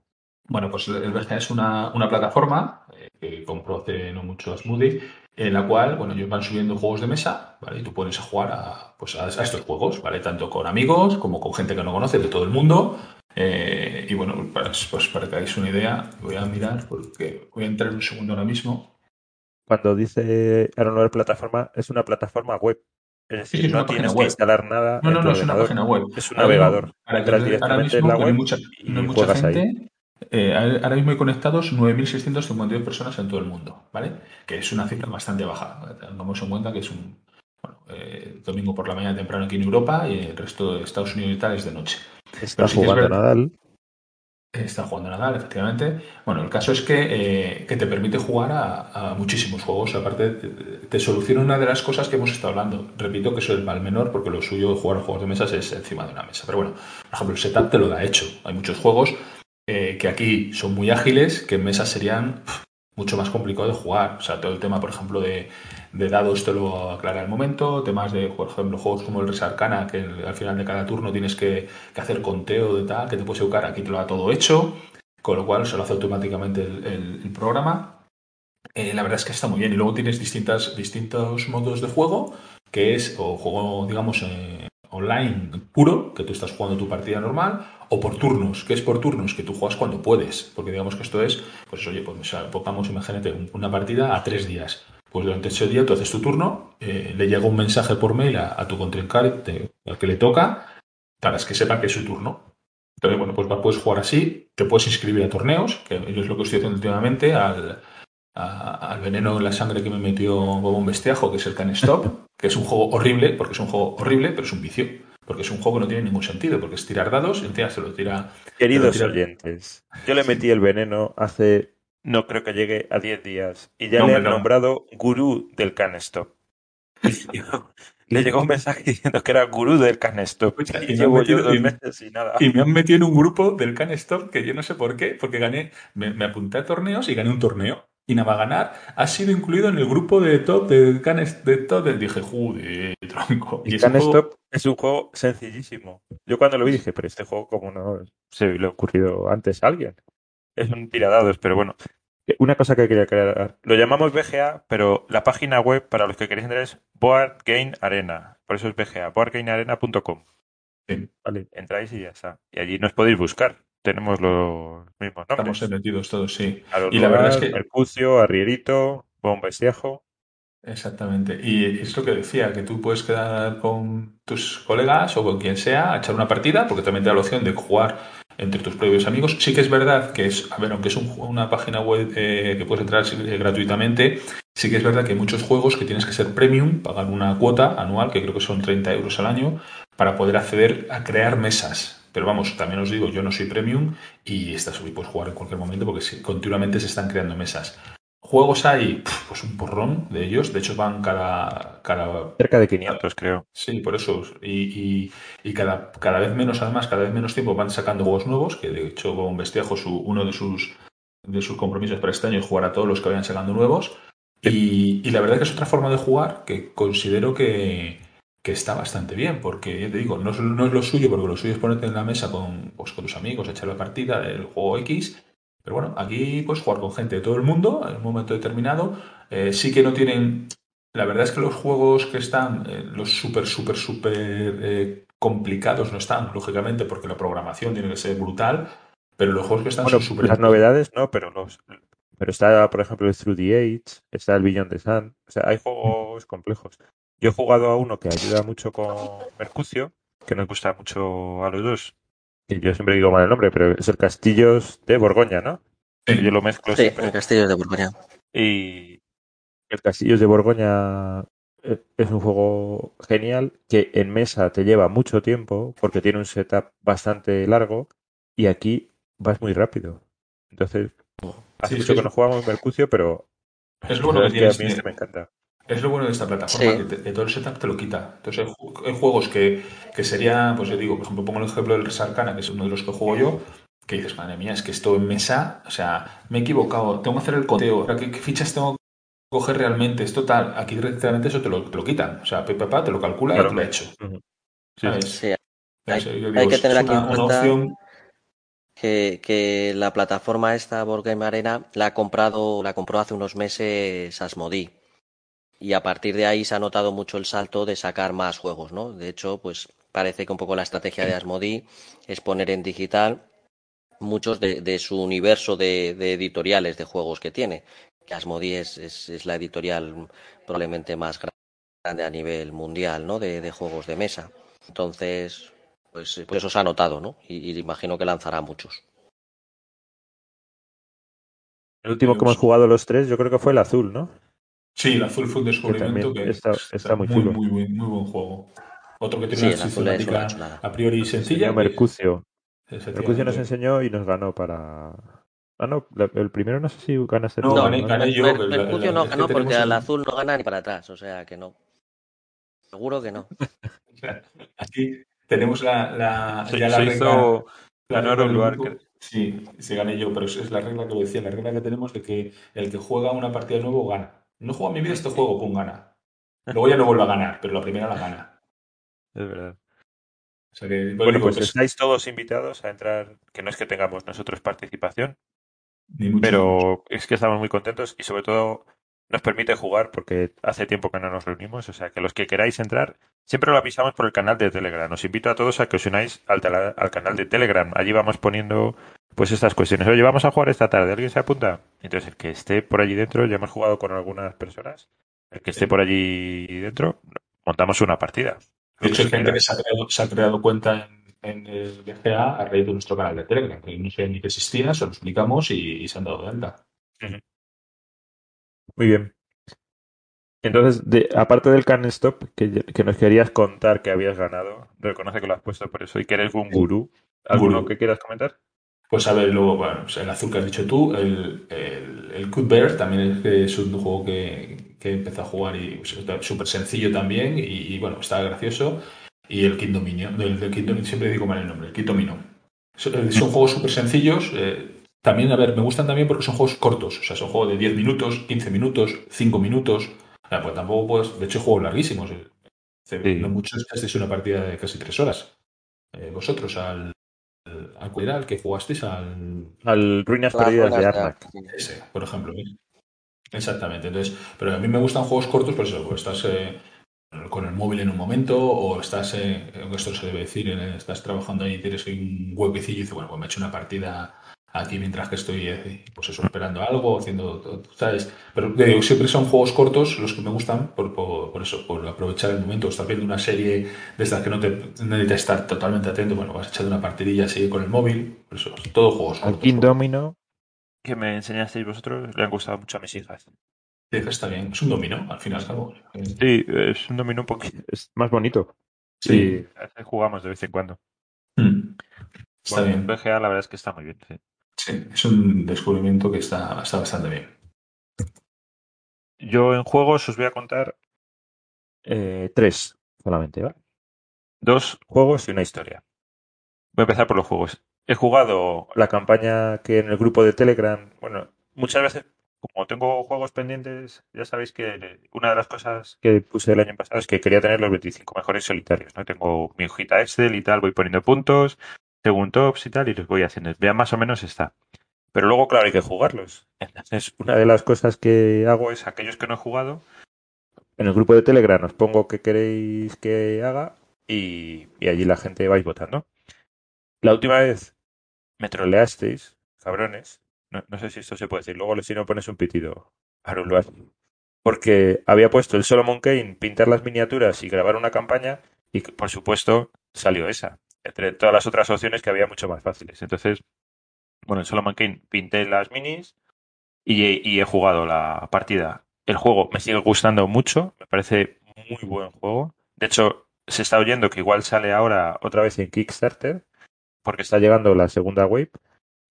bueno, pues el BGA es una, una plataforma eh, que compró hace no mucho Smoothie, en la cual, bueno, ellos van subiendo juegos de mesa, ¿vale? Y tú pones a jugar a, pues a, a estos juegos, ¿vale? Tanto con amigos como con gente que no conoce de todo el mundo. Eh, y bueno, pues, pues para que hagáis una idea, voy a mirar porque voy a entrar un segundo ahora mismo. Cuando dice Arunlar plataforma, es una plataforma web. Es Sí, decir, es no tienes que web. instalar nada. No, no, no, es una página web. Es un Ahora navegador. Ahora directamente en mismo, la no hay web mucha, y no hay mucha juegas ahí. gente. eh, ahora mismo hay conectados 9.652 personas en todo el mundo, ¿vale? Que es una cifra bastante baja. Tengamos en cuenta que es un bueno, eh, domingo por la mañana temprano aquí en Europa y el resto de Estados Unidos y tal es de noche. Está Pero sí jugando verdad. Nadal. Está jugando Nadal, efectivamente. Bueno, el caso es que, eh, que te permite jugar a, muchísimos juegos. Aparte, te, soluciona una de las cosas que hemos estado hablando. Repito que soy el mal menor porque lo suyo jugar a juegos de mesas es encima de una mesa. Pero bueno, por ejemplo, el setup te lo da hecho. Hay muchos juegos eh, que aquí son muy ágiles, que en mesas serían mucho más complicado de jugar. O sea, todo el tema, por ejemplo, de, de dados te lo aclara al momento. Temas de, por ejemplo, juegos como el Res Arcana, que al final de cada turno tienes que, hacer conteo de tal, que te puedes educar. Aquí te lo da todo hecho, con lo cual se lo hace automáticamente el, programa. Eh, la verdad es que está muy bien. Y luego tienes distintas, distintos modos de juego, que es o juego, digamos, eh, online puro, que tú estás jugando tu partida normal, o por turnos, que es por turnos, que tú juegas cuando puedes. Porque digamos que esto es, pues oye, pues pongamos, imagínate, un- una partida a tres días. Pues durante ese día tú haces tu turno, eh, le llega un mensaje por mail a, a tu contrincante, al que le toca, para que sepa que es su turno. Entonces, bueno, pues puedes jugar así, te puedes inscribir a torneos, que es lo que estoy haciendo últimamente, al, a- al veneno en la sangre que me metió Bobón Bestiajo, que es el Can Stop, que es un juego horrible, porque es un juego horrible, pero es un vicio. Porque es un juego que no tiene ningún sentido, porque es tirar dados, encima se lo tira. Queridos tira- oyentes, yo le metí el veneno hace, no creo que llegue a 10 días, y ya No, le han no. nombrado gurú del canstop. Y yo- le llegó un mensaje diciendo que era gurú del. Escucha, y Y me han llevo yo metido- dos y- meses y nada. Y me han metido en un grupo del Can Stop que yo no sé por qué, porque gané, me, me apunté a torneos y gané un torneo. Y nada más ganar, ha sido incluido en el grupo de top del Can de top. del- Dije, joder, tronco. Y juego- Canstop es un juego sencillísimo. Yo cuando lo vi dije, pero este juego como no se le ha ocurrido antes a alguien. Es un tiradados, pero bueno. Una cosa que quería aclarar. Lo llamamos BGA, pero la página web para los que queréis entrar es Board Game Arena. Por eso es BGA, boardgamearena.com. Sí. Vale, entráis y ya está. Y allí nos podéis buscar. Tenemos los mismos nombres. Estamos metidos todos, sí. A y la verdad es que- Mercucio, Arrierito, Bombestiejo. Exactamente. Y es lo que decía, que tú puedes quedar con tus colegas o con quien sea a echar una partida, porque también te da la opción de jugar entre tus propios amigos. Sí que es verdad que es, a ver, aunque es una página web eh, que puedes entrar eh, gratuitamente, sí que es verdad que hay muchos juegos que tienes que ser premium, pagar una cuota anual, que creo que son 30 euros al año, para poder acceder a crear mesas. Pero vamos, también os digo, yo no soy premium y estás puedes jugar en cualquier momento porque continuamente se están creando mesas. Juegos hay, pues un porrón de ellos. De hecho, van cada. cada Cerca de 500, creo. Sí, por eso. Y, y, cada, cada vez menos, además, cada vez menos tiempo van sacando juegos nuevos. Que de hecho, con Bestiajo, su, uno de sus, de sus compromisos para este año es jugar a todos los que vayan sacando nuevos. Y, y la verdad es que es otra forma de jugar que considero que, que está bastante bien, porque ya te digo, no es, no es, lo suyo, porque lo suyo es ponerte en la mesa con, pues, con tus amigos, echar la partida del juego X, pero bueno, aquí puedes jugar con gente de todo el mundo en un momento determinado. Eh, sí que no tienen. La verdad es que los juegos que están, eh, los súper, súper, súper eh, complicados no están, lógicamente, porque la programación tiene que ser brutal. Pero los juegos que están son súper. Las novedades no, pero los. Pero está, por ejemplo, el Through the Age, está el Beyond the Sun. O sea, hay juegos complejos. Yo he jugado a uno que ayuda mucho con Mercucio, que nos gusta mucho a los dos, yo siempre digo mal el nombre, pero es el Castillos de Borgoña, ¿no? Yo lo mezclo sí, el Castillos de Borgoña. Y el Castillos de Borgoña eh, es un juego genial que en mesa te lleva mucho tiempo porque tiene un setup bastante largo y aquí vas muy rápido. Entonces, hace mucho que no jugamos Mercucio, pero es bueno que, que a mí este me encanta. Es lo bueno de esta plataforma, que de todo el setup te lo quita. Entonces hay, juegos que, que serían, pues yo digo, por ejemplo, pongo el ejemplo del Resarcana, que es uno de los que juego yo, que dices, madre mía, es que esto en mesa, o sea, me he equivocado, tengo que hacer el conteo, ¿qué, qué fichas tengo que coger realmente? Esto tal, aquí directamente eso te lo, te lo quitan. O sea, papá te lo calcula y te lo ha hecho. Sí. Hay, que tener aquí en cuenta que, que, la plataforma esta Board Game Arena la ha comprado, la compró hace unos meses Asmodee y a partir de ahí se ha notado mucho el salto de sacar más juegos, ¿no? De hecho, pues parece que un poco la estrategia de Asmodee es poner en digital muchos de, su universo de, editoriales de juegos que tiene. Que Asmodee es, es, la editorial probablemente más grande a nivel mundial, ¿no? De, juegos de mesa. Entonces, pues, pues, eso se ha notado, ¿no? Y, imagino que lanzará muchos. El último que hemos jugado los tres, yo creo que fue el azul, ¿no? Sí, el azul fue un descubrimiento que, está, está, muy. Muy, muy, muy, buen juego. Otro que tiene una sistemática a priori sencilla. Mercucio. Mercucio nos enseñó y nos ganó para. Ah, no, el primero no sé si ganaste No, gané, gané yo. Mercucio no ganó porque al azul no gana ni para atrás, o sea que no. Seguro que no. Aquí tenemos la, la, ya la regla. Hizo... La lugar. Sí, se gané yo, pero es la regla que lo decía, la regla que tenemos de que el que juega una partida nuevo gana. No juego en mi vida este juego, pum, gana. Luego ya no vuelvo a ganar, pero la primera la gana. Es verdad. bueno, pues estáis todos invitados a entrar, que no es que tengamos nosotros participación, pero es que estamos muy contentos y sobre todo nos permite jugar porque hace tiempo que no nos reunimos, o sea que los que queráis entrar, siempre lo avisamos por el canal de Telegram. Os invito a todos a que os unáis al, al canal de Telegram. Allí vamos poniendo pues estas cuestiones. Oye, vamos a jugar esta tarde, ¿alguien se apunta? Entonces, el que esté por allí dentro, ya hemos jugado con algunas personas, el que esté por allí dentro, montamos una partida. De hecho, hay gente que se ha creado, cuenta en, el BGA a raíz de nuestro canal de Telegram, que no sé ni que existía, se lo explicamos y, se han dado de alta. Muy bien. Entonces, de, aparte del Can Stop, que, que, nos querías contar que habías ganado, reconoce que lo has puesto por eso y que eres un gurú. ¿Alguno que quieras comentar? Pues a ver, luego, bueno, pues el azul que has dicho tú, el, el, el Bear también es, un juego que, que empezó a jugar y súper sencillo también y, bueno, está gracioso. Y el Kid Dominion, del, del siempre digo mal el nombre, el Kid Domino. Son, son juegos súper sencillos. Eh, también, a ver, me gustan también porque son juegos cortos. O sea, son juegos de 10 minutos, 15 minutos, 5 minutos. O sea, pues tampoco puedes, de hecho, juegos larguísimos. Eh, sí. No mucho es una partida de casi 3 horas. Eh, vosotros, al, al que jugasteis al. Al Ruinas Perdidas de Arnak. Ese, por ejemplo. Exactamente. Entonces, pero a mí me gustan juegos cortos, por eso, pues estás eh, con el móvil en un momento, o estás, eh, esto se debe decir, estás trabajando ahí y tienes un huequecillo y dices, bueno, pues me he hecho una partida aquí mientras que estoy, eh, pues eso, esperando algo, haciendo, ¿sabes? Pero digo, siempre son juegos cortos los que me gustan por, por, por eso, por aprovechar el momento. Estás viendo una serie de estas que no te necesitas estar totalmente atento, bueno, vas echando una partidilla así con el móvil, por eso, todo juegos Al cortos. King Domino. Que me enseñasteis vosotros, le han gustado mucho a mis hijas. Sí, Está bien, es un dominó, al final, cabo. Sí, es un dominó un poquito. Es más bonito. Sí. Veces jugamos de vez en cuando. Mm. Está Bueno, bien. BGA la verdad es que está muy bien. sí. Es un descubrimiento que está, está bastante bien. Yo en juegos os voy a contar Eh, tres solamente, ¿vale? dos juegos y una historia. Voy a empezar por los juegos. He jugado la campaña que en el grupo de Telegram, bueno, muchas veces, como tengo juegos pendientes, ya sabéis que una de las cosas que puse el año pasado es que quería tener los 25 mejores solitarios, ¿no? Tengo mi hojita Excel y tal, voy poniendo puntos, según tops y tal, y los voy haciendo. Ya más o menos está. Pero luego, claro, hay que jugarlos. Entonces, una de las cosas que hago es aquellos que no he jugado, en el grupo de Telegram os pongo qué queréis que haga y, y allí la gente vais votando. La última vez me troleasteis, cabrones. No, no sé si esto se puede decir. Luego, si no, pones un pitido. Aruluar. Porque había puesto el Solomon Kane, pintar las miniaturas y grabar una campaña, y por supuesto salió esa. Entre todas las otras opciones que había mucho más fáciles. Entonces, bueno, en Solomon Kane pinté las minis y, he- jugado la partida. El juego me sigue gustando mucho, me parece muy buen juego. De hecho, se está oyendo que igual sale ahora otra vez en Kickstarter, porque está llegando la segunda wave.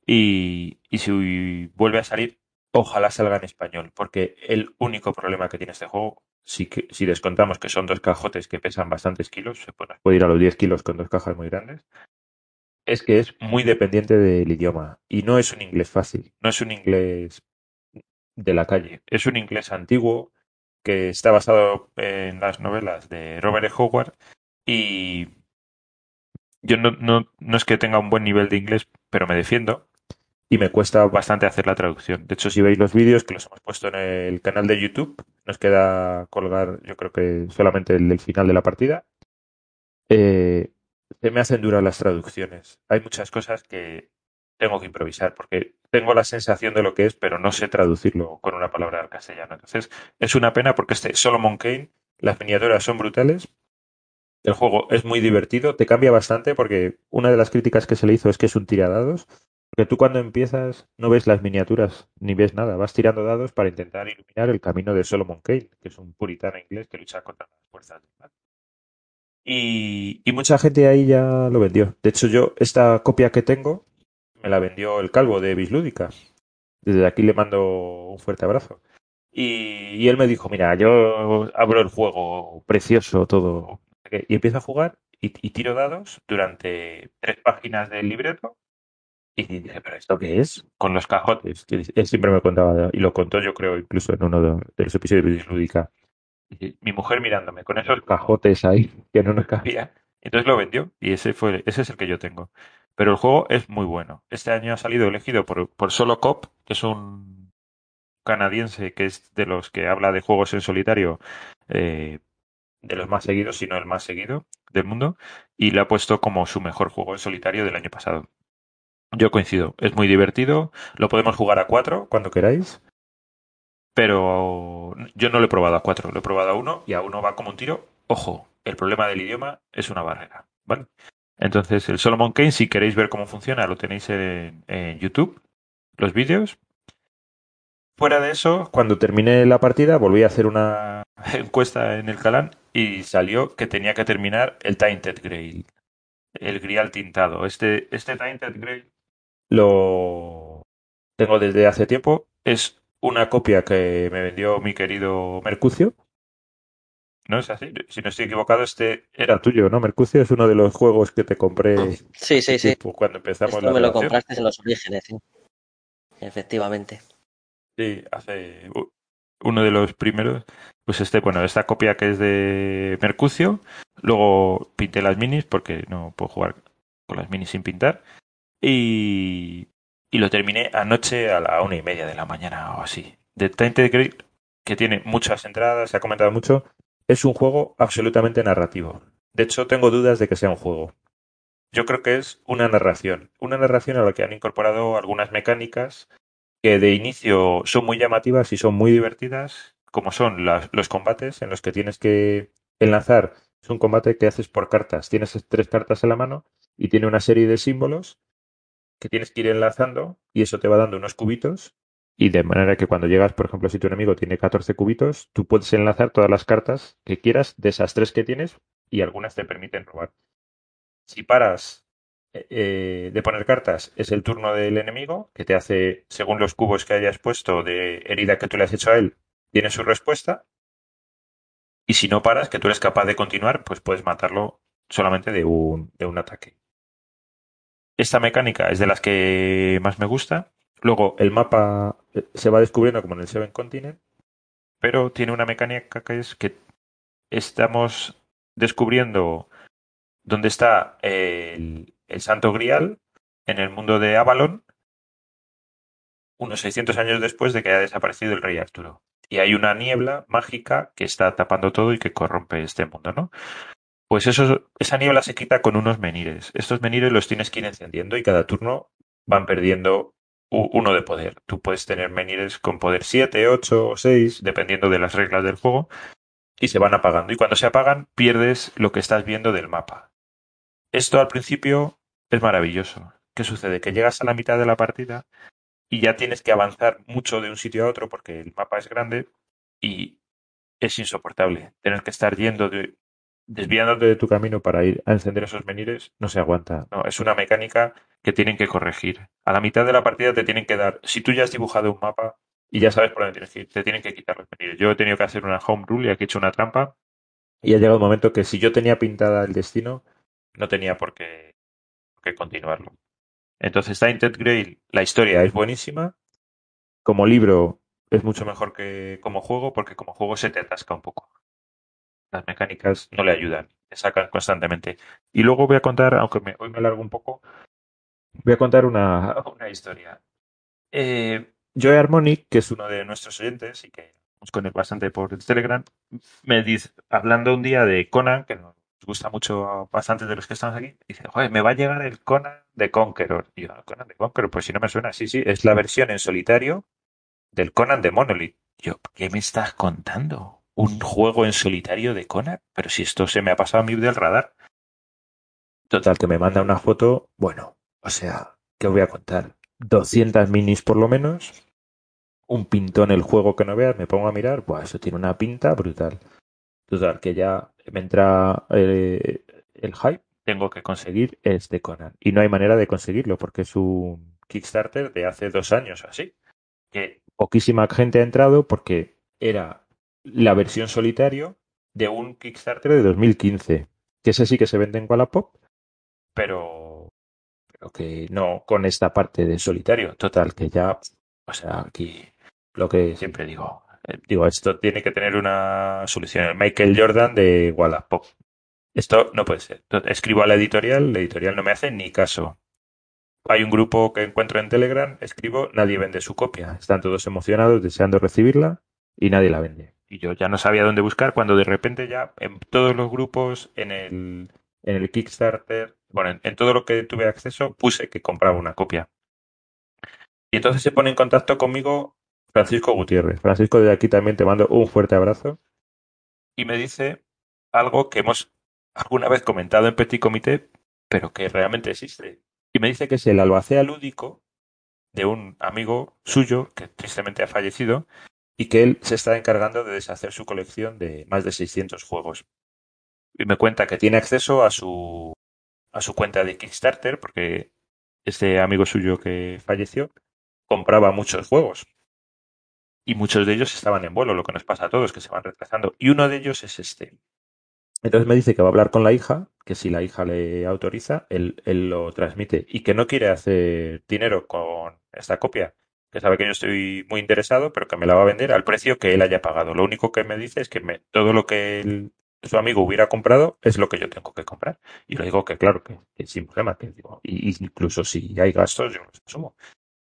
Y si vuelve a salir, ojalá salga en español, porque el único problema que tiene este juego, si, si descontamos que son dos cajotes que pesan bastantes kilos, se puede, puede ir a los 10 kilos con dos cajas muy grandes, es que es muy dependiente del idioma. Y no es un inglés fácil, no es un inglés de la calle, es un inglés antiguo que está basado en las novelas de Robert E. Howard y yo no, no, no es que tenga un buen nivel de inglés, pero me defiendo y me cuesta bastante hacer la traducción. De hecho, si veis los vídeos que los hemos puesto en el canal de YouTube, nos queda colgar, yo creo que solamente el, el final de la partida. Eh, se me hacen duras las traducciones. Hay muchas cosas que tengo que improvisar porque tengo la sensación de lo que es, pero no sé traducirlo con una palabra al castellano. Entonces, es una pena porque este Solomon Kane, las miniaturas son brutales. El juego es muy divertido, te cambia bastante porque una de las críticas que se le hizo es que es un tiradados. Porque tú cuando empiezas no ves las miniaturas ni ves nada, vas tirando dados para intentar iluminar el camino de Solomon Kane, que es un puritano inglés que lucha contra las fuerzas del mal. Y, mucha gente ahí ya lo vendió. De hecho, yo, esta copia que tengo, me la vendió el calvo de Bislúdica. Desde aquí le mando un fuerte abrazo. Y, y él me dijo, mira, yo abro el juego, precioso, todo. Y empiezo a jugar y, y tiro dados durante tres páginas del libreto. Y dije, ¿pero esto qué es? Con los cajotes. Que él siempre me contaba, y lo contó yo creo incluso en uno de, los episodios de Bislúdica. Y Mi mujer mirándome con esos cajotes ahí que no nos cabía. Entonces lo vendió y ese fue ese es el que yo tengo. Pero el juego es muy bueno. Este año ha salido elegido por, por Solo Cop, que es un canadiense que es de los que habla de juegos en solitario, eh, de los más seguidos, si no el más seguido del mundo, y lo ha puesto como su mejor juego en solitario del año pasado. Yo coincido, es muy divertido, lo podemos jugar a cuatro cuando queráis, pero yo no lo he probado a cuatro, lo he probado a uno y a uno va como un tiro. Ojo, el problema del idioma es una barrera, ¿vale? Entonces, el Solomon Kane, si queréis ver cómo funciona, lo tenéis en, YouTube, los vídeos. Fuera de eso, cuando terminé la partida, volví a hacer una encuesta en el canal y salió que tenía que terminar el Tainted Grail, el grial tintado. Este, este Tainted Grail lo tengo desde hace tiempo. Es una copia que me vendió mi querido Mercucio. ¿No es así? Si no estoy equivocado, este era tuyo, ¿no? Mercucio es uno de los juegos que te compré Sí, sí, sí. cuando empezamos Esto la me lo compraste en los orígenes, sí. Efectivamente. Sí, hace uno de los primeros. Pues este, bueno, esta copia que es de Mercucio. Luego pinté las minis porque no puedo jugar con las minis sin pintar. Y, y lo terminé anoche a la una y media de la mañana o así. The Tainted Grail, que tiene muchas entradas, se ha comentado mucho, es un juego absolutamente narrativo. De hecho, tengo dudas de que sea un juego. yo creo que es una narración. Una narración a la que han incorporado algunas mecánicas que de inicio son muy llamativas y son muy divertidas, como son las- los combates en los que tienes que enlazar. Es un combate que haces por cartas. Tienes tres cartas en la mano y tiene una serie de símbolos que tienes que ir enlazando y eso te va dando unos cubitos. Y de manera que cuando llegas, por ejemplo, si tu enemigo tiene 14 cubitos, tú puedes enlazar todas las cartas que quieras de esas tres que tienes y algunas te permiten robar. Si paras eh, eh, de poner cartas, es el turno del enemigo, que te hace, según los cubos que hayas puesto de herida que tú le has hecho a él, tiene su respuesta. Y si no paras, que tú eres capaz de continuar, pues puedes matarlo solamente de un, de un ataque. Esta mecánica es de las que más me gusta. Luego, el mapa eh, se va descubriendo como en el Seven Continent, pero tiene una mecánica que es que estamos descubriendo dónde está el, el Santo Grial en el mundo de Avalon, unos 600 años después de que haya desaparecido el rey Arturo. Y hay una niebla mágica que está tapando todo y que corrompe este mundo, ¿no? Pues eso, esa niebla se quita con unos menires. Estos menires los tienes que ir encendiendo y cada turno van perdiendo uno de poder. Tú puedes tener menires con poder 7, 8 o 6, dependiendo de las reglas del juego, y se van apagando. Y cuando se apagan, pierdes lo que estás viendo del mapa. Esto al principio es maravilloso. ¿Qué sucede? Que llegas a la mitad de la partida y ya tienes que avanzar mucho de un sitio a otro porque el mapa es grande y es insoportable. Tener que estar yendo de, desviándote de tu camino para ir a encender esos menires no se aguanta. No, es una mecánica que tienen que corregir. A la mitad de la partida te tienen que dar, si tú ya has dibujado un mapa y ya sabes por dónde tienes que ir, te tienen que quitar los menires. Yo he tenido que hacer una home rule y aquí he hecho una trampa y ha llegado un momento que si yo tenía pintada el destino, no tenía por qué, continuarlo. Entonces, Tainted Grail, la historia es buenísima. Como libro es mucho mejor que como juego, porque como juego se te atasca un poco. Las mecánicas no le ayudan, te sacan constantemente. Y luego voy a contar, aunque me- hoy me alargo un poco, voy a contar una, una historia. Eh, Joe Harmonic, que es uno de nuestros oyentes y que nos con él bastante por el Telegram, me dice, hablando un día de Conan, que nos gusta mucho a bastantes de los que estamos aquí, dice, joder, me va a llegar el Conan de Conqueror. Y yo, Conan de Conqueror, pues si no me suena, sí, sí, es la versión en solitario del Conan de Monolith. Yo, ¿qué me estás contando? ¿Un juego en solitario de Conan? Pero si esto se me ha pasado a mí del radar. Total, que me manda una foto, bueno, o sea, ¿qué os voy a contar? 200 minis por lo menos, un pintón el juego que no veas, me pongo a mirar, buah, eso tiene una pinta brutal. Total, que ya me entra eh, el hype, tengo que conseguir este Conan. Y no hay manera de conseguirlo porque es un Kickstarter de hace dos años o así. Que poquísima gente ha entrado porque era la versión solitario de un Kickstarter de 2015. Que ese sí que se vende en Wallapop, pero, que no con esta parte de solitario. Total, que ya, o sea, aquí lo que siempre digo, eh, digo, esto tiene que tener una solución. El Michael Jordan de Wallapop. Esto no puede ser. Escribo a la editorial, la editorial no me hace ni caso. Hay un grupo que encuentro en Telegram, escribo, nadie vende su copia. Están todos emocionados, deseando recibirla y nadie la vende. Y yo ya no sabía dónde buscar cuando de repente ya en todos los grupos, en el, en el Kickstarter, bueno, en, todo lo que tuve acceso, puse que compraba una copia. Y entonces se pone en contacto conmigo Francisco Gutiérrez. Francisco, de aquí también te mando un fuerte abrazo. Y me dice algo que hemos alguna vez comentado en Petit Comité, pero que realmente existe. Y me dice que es el albacea lúdico de un amigo suyo que tristemente ha fallecido y que él se está encargando de deshacer su colección de más de 600 juegos. Y me cuenta que tiene acceso a su a su cuenta de Kickstarter porque este amigo suyo que falleció compraba muchos juegos y muchos de ellos estaban en vuelo, lo que nos pasa a todos, que se van retrasando. Y uno de ellos es este. Entonces me dice que va a hablar con la hija, que si la hija le autoriza, él, él lo transmite y que no quiere hacer dinero con esta copia, que sabe que yo estoy muy interesado, pero que me la va a vender al precio que él haya pagado. Lo único que me dice es que todo lo que su amigo hubiera comprado es lo que yo tengo que comprar. Y le digo que claro, que, que sin problema, que digo, y, incluso si hay gastos, yo los asumo.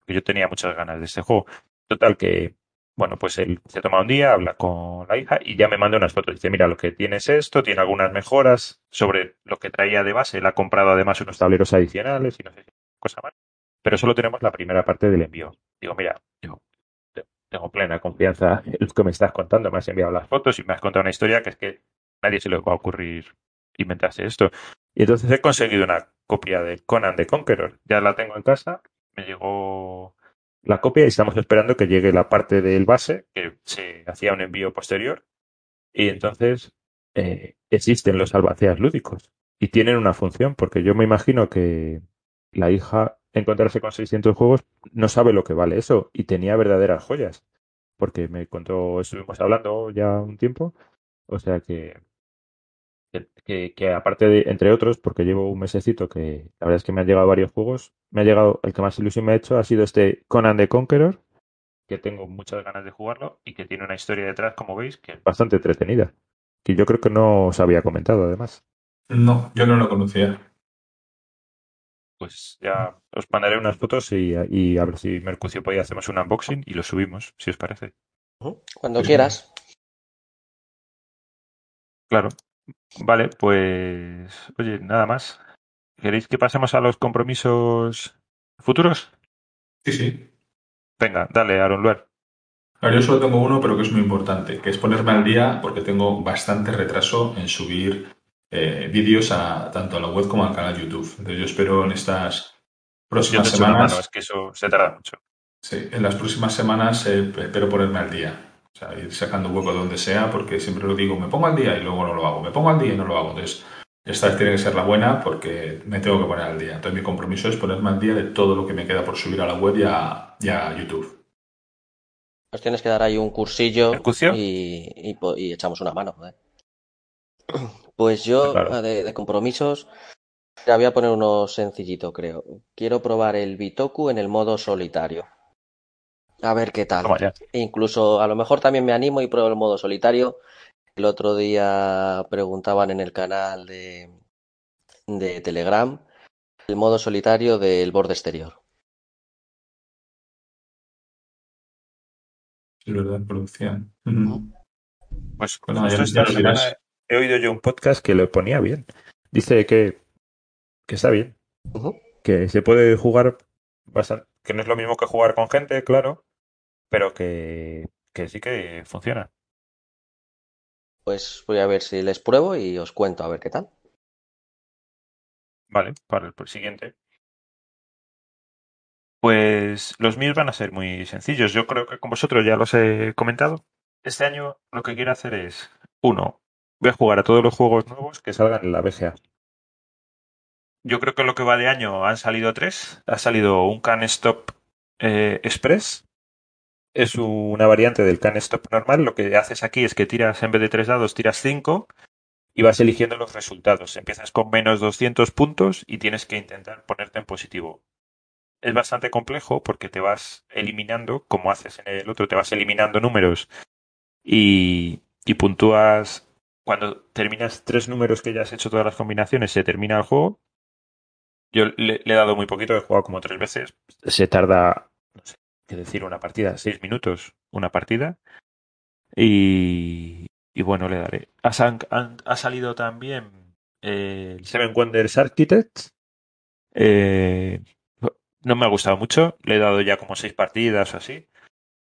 Porque yo tenía muchas ganas de este juego. Total, que Bueno, pues él se toma un día, habla con la hija y ya me manda unas fotos. Dice, mira, lo que tiene es esto, tiene algunas mejoras sobre lo que traía de base. Él ha comprado además unos tableros adicionales y no sé si cosa más. Pero solo tenemos la primera parte del envío. Digo, mira, yo tengo plena confianza en lo que me estás contando. Me has enviado las fotos y me has contado una historia que es que nadie se le va a ocurrir inventarse esto. Y entonces he conseguido una copia de Conan the Conqueror. Ya la tengo en casa. Me llegó la copia y estamos esperando que llegue la parte del base, que se hacía un envío posterior. Y entonces eh, existen los albaceas lúdicos y tienen una función, porque yo me imagino que la hija encontrarse con 600 juegos no sabe lo que vale eso y tenía verdaderas joyas, porque me contó, estuvimos hablando ya un tiempo, o sea que que, que, aparte de, entre otros, porque llevo un mesecito que la verdad es que me han llegado varios juegos, me ha llegado, el que más ilusión me ha hecho ha sido este Conan the Conqueror, que tengo muchas ganas de jugarlo y que tiene una historia detrás, como veis, que es bastante entretenida. Que yo creo que no os había comentado, además. No, yo no lo conocía. Pues ya os mandaré unas fotos y, y a ver si Mercucio podía hacemos un unboxing y lo subimos, si os parece. Cuando quieras. Claro. Vale, pues oye, nada más. ¿Queréis que pasemos a los compromisos futuros? Sí, sí. Venga, dale, Aaron Luer. Yo solo tengo uno, pero que es muy importante, que es ponerme al día porque tengo bastante retraso en subir eh, vídeos a, tanto a la web como al canal YouTube. Entonces yo espero en estas próximas semanas... Mano, es que eso se tarda mucho. Sí, en las próximas semanas eh, espero ponerme al día. O sea, ir sacando hueco donde sea, porque siempre lo digo, me pongo al día y luego no lo hago, me pongo al día y no lo hago. Entonces, esta vez tiene que ser la buena porque me tengo que poner al día. Entonces, mi compromiso es ponerme al día de todo lo que me queda por subir a la web y a, y a YouTube. Nos tienes que dar ahí un cursillo y, y, y, echamos una mano. ¿eh? Pues yo, claro. de, de, compromisos, te voy a poner uno sencillito, creo. Quiero probar el Bitoku en el modo solitario. A ver qué tal. Incluso a lo mejor también me animo y pruebo el modo solitario. El otro día preguntaban en el canal de, de Telegram el modo solitario del borde exterior. Es verdad, producción. Pues bueno, ya, esta semana he oído yo un podcast que lo ponía bien. Dice que, que está bien. Uh -huh. Que se puede jugar bastante. Que no es lo mismo que jugar con gente, claro pero que, que sí que funciona. Pues voy a ver si les pruebo y os cuento a ver qué tal. Vale, para el siguiente. Pues los míos van a ser muy sencillos. Yo creo que con vosotros ya los he comentado. Este año lo que quiero hacer es, uno, voy a jugar a todos los juegos nuevos que salgan en la BGA. Yo creo que lo que va de año han salido tres. Ha salido un Can Stop eh, Express, es una variante del can stop normal. Lo que haces aquí es que tiras, en vez de tres dados, tiras cinco y vas eligiendo los resultados. Empiezas con menos 200 puntos y tienes que intentar ponerte en positivo. Es bastante complejo porque te vas eliminando, como haces en el otro, te vas eliminando números y, y puntúas. Cuando terminas tres números que ya has hecho todas las combinaciones, se termina el juego. Yo le, he dado muy poquito, he jugado como tres veces. Se tarda no sé, que decir una partida, seis minutos una partida. Y, y bueno, le daré. Ha, ha, salido también eh, Seven Wonders Architect. Eh, no me ha gustado mucho. Le he dado ya como seis partidas o así.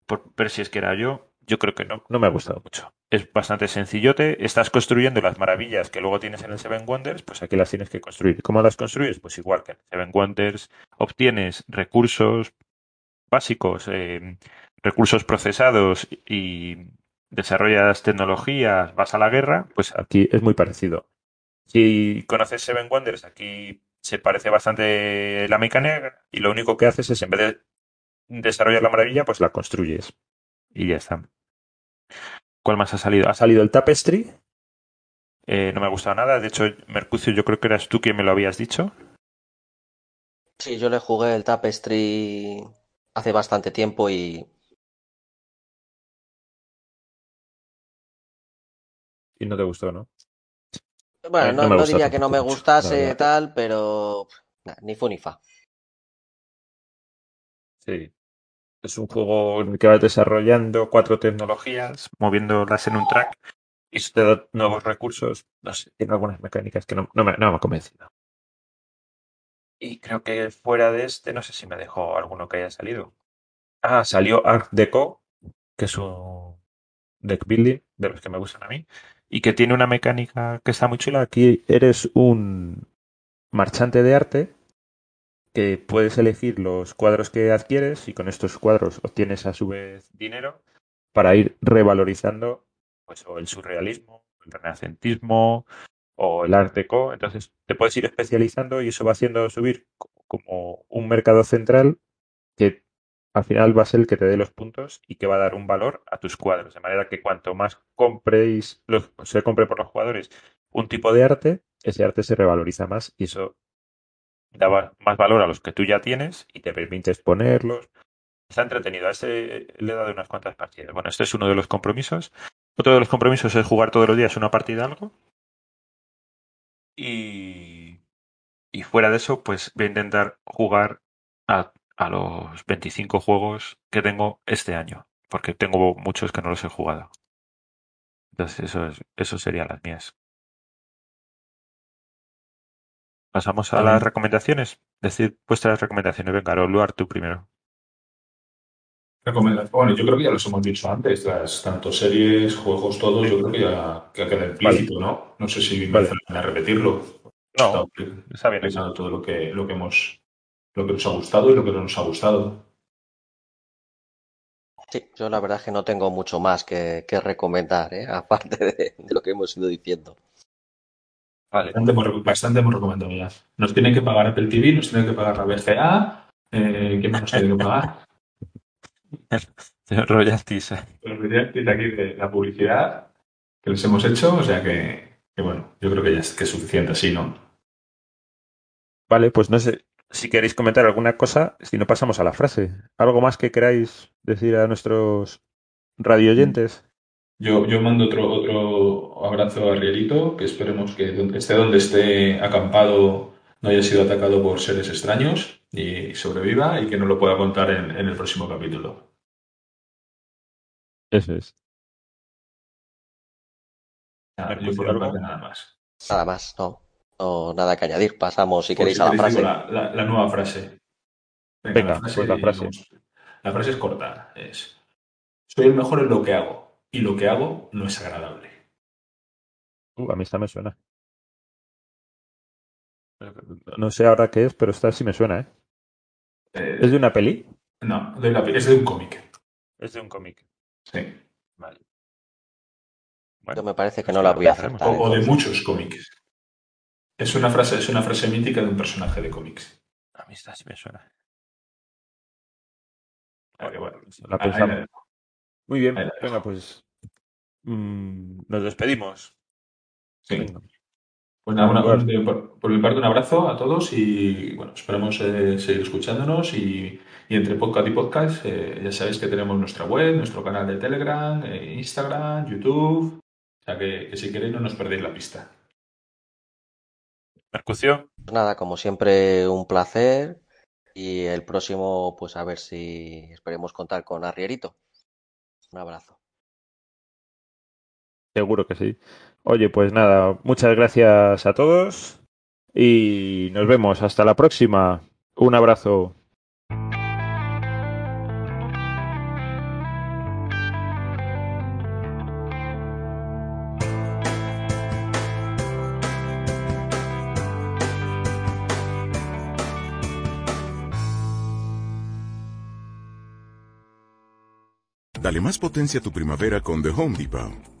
Por ver si es que era yo. Yo creo que no, no me ha gustado mucho. Es bastante sencillote. Estás construyendo las maravillas que luego tienes en el Seven Wonders, pues aquí las tienes que construir. ¿Cómo las construyes? Pues igual que en Seven Wonders obtienes recursos, básicos, eh, recursos procesados y desarrollas tecnologías, vas a la guerra, pues aquí es muy parecido. Si conoces Seven Wonders, aquí se parece bastante la mecánica y lo único que haces es en vez de desarrollar la maravilla, pues la construyes. Y ya está. ¿Cuál más ha salido? Ha salido el Tapestry. Eh, no me ha gustado nada. De hecho, Mercucio, yo creo que eras tú quien me lo habías dicho. Sí, yo le jugué el Tapestry hace bastante tiempo y... Y no te gustó, ¿no? Bueno, no, no, no diría que no me gustase tal, pero nah, ni fu ni fa. Sí. Es un juego en el que vas desarrollando cuatro tecnologías, moviéndolas en un track y eso te da nuevos recursos. No sé, tiene algunas mecánicas que no, me, no me ha convencido. Y creo que fuera de este, no sé si me dejó alguno que haya salido. Ah, salió Art Deco, que es un deck building de los que me gustan a mí, y que tiene una mecánica que está muy chula. Aquí eres un marchante de arte que puedes elegir los cuadros que adquieres y con estos cuadros obtienes a su vez dinero para ir revalorizando pues, o el surrealismo, el renacentismo o el art deco. Entonces te puedes ir especializando y eso va haciendo subir como un mercado central que al final va a ser el que te dé los puntos y que va a dar un valor a tus cuadros. De manera que cuanto más compréis, los, se compre por los jugadores un tipo de arte, ese arte se revaloriza más y eso da más valor a los que tú ya tienes y te permite exponerlos. Está entretenido. A este le he dado unas cuantas partidas. Bueno, este es uno de los compromisos. Otro de los compromisos es jugar todos los días una partida algo. Y, y fuera de eso, pues voy a intentar jugar a, a los 25 juegos que tengo este año. Porque tengo muchos que no los he jugado. Entonces, eso, es, eso serían las mías. Pasamos a las recomendaciones. Decid vuestras recomendaciones. Venga, Luar, tú primero. Recomendación. Bueno, yo creo que ya los hemos dicho antes, las tanto series, juegos, todos, yo creo que ya que queda implícito, ¿no? No sé si Vale. la pena repetirlo. No, Está está bien pensando todo lo que, lo que hemos, lo que nos ha gustado y lo que no nos ha gustado. Sí, yo la verdad es que no tengo mucho más que, que recomendar, ¿eh? aparte de, de lo que hemos ido diciendo. Vale. Bastante hemos, bastante ya. Nos tienen que pagar Apple TV, nos tienen que pagar la BGA. Eh, ¿Quién más nos tiene que pagar? Señor Royalties. Los royalties aquí de la publicidad que les hemos hecho, o sea que, que bueno, yo creo que ya es, que es suficiente así, ¿no? Vale, pues no sé si queréis comentar alguna cosa, si no pasamos a la frase. ¿Algo más que queráis decir a nuestros radioyentes? Yo, yo mando otro, otro abrazo a Rielito, que esperemos que donde- esté donde esté acampado no haya sido atacado por seres extraños y sobreviva y que nos lo pueda contar en, en el próximo capítulo. Eso es. Nada, más. Nada más, no, no nada que añadir. Pasamos, si Pues queréis, a la frase. la, la- la nueva frase. Venga, pues la frase. vamos. La frase es corta. Es, soy el mejor en lo que hago y lo que hago no es agradable. Uh, a mí esta me suena. No sé ahora qué es, pero esta sí me suena, ¿eh? Eh, ¿Es de una peli? no, de la- es de un cómic. Es de un cómic. Sí. Vale. Yo Bueno, me parece que pues no la voy a acertar. O, o de muchos cómics. Es una frase, es una frase mítica de un personaje de cómics. a mí esta sí me suena. Vale, bueno. La Ahí la pensamos. Muy bien, venga, pues mm, nos despedimos. Sí. Venga. Pues nada, una- Bueno. un- por, por mi parte un abrazo a todos y bueno, esperamos eh, seguir escuchándonos y, y entre podcast y podcast eh, ya sabéis que tenemos nuestra web, nuestro canal de Telegram, eh, Instagram, YouTube, o sea que, que si queréis no nos perdéis la pista. Pues nada, como siempre, un placer. Y el próximo, pues a ver si esperemos contar con Arrierito. Un abrazo. seguro que sí. Oye, pues nada, muchas gracias a todos y nos vemos. Hasta la próxima. Un abrazo. Dale más potencia a tu primavera con The Home Depot.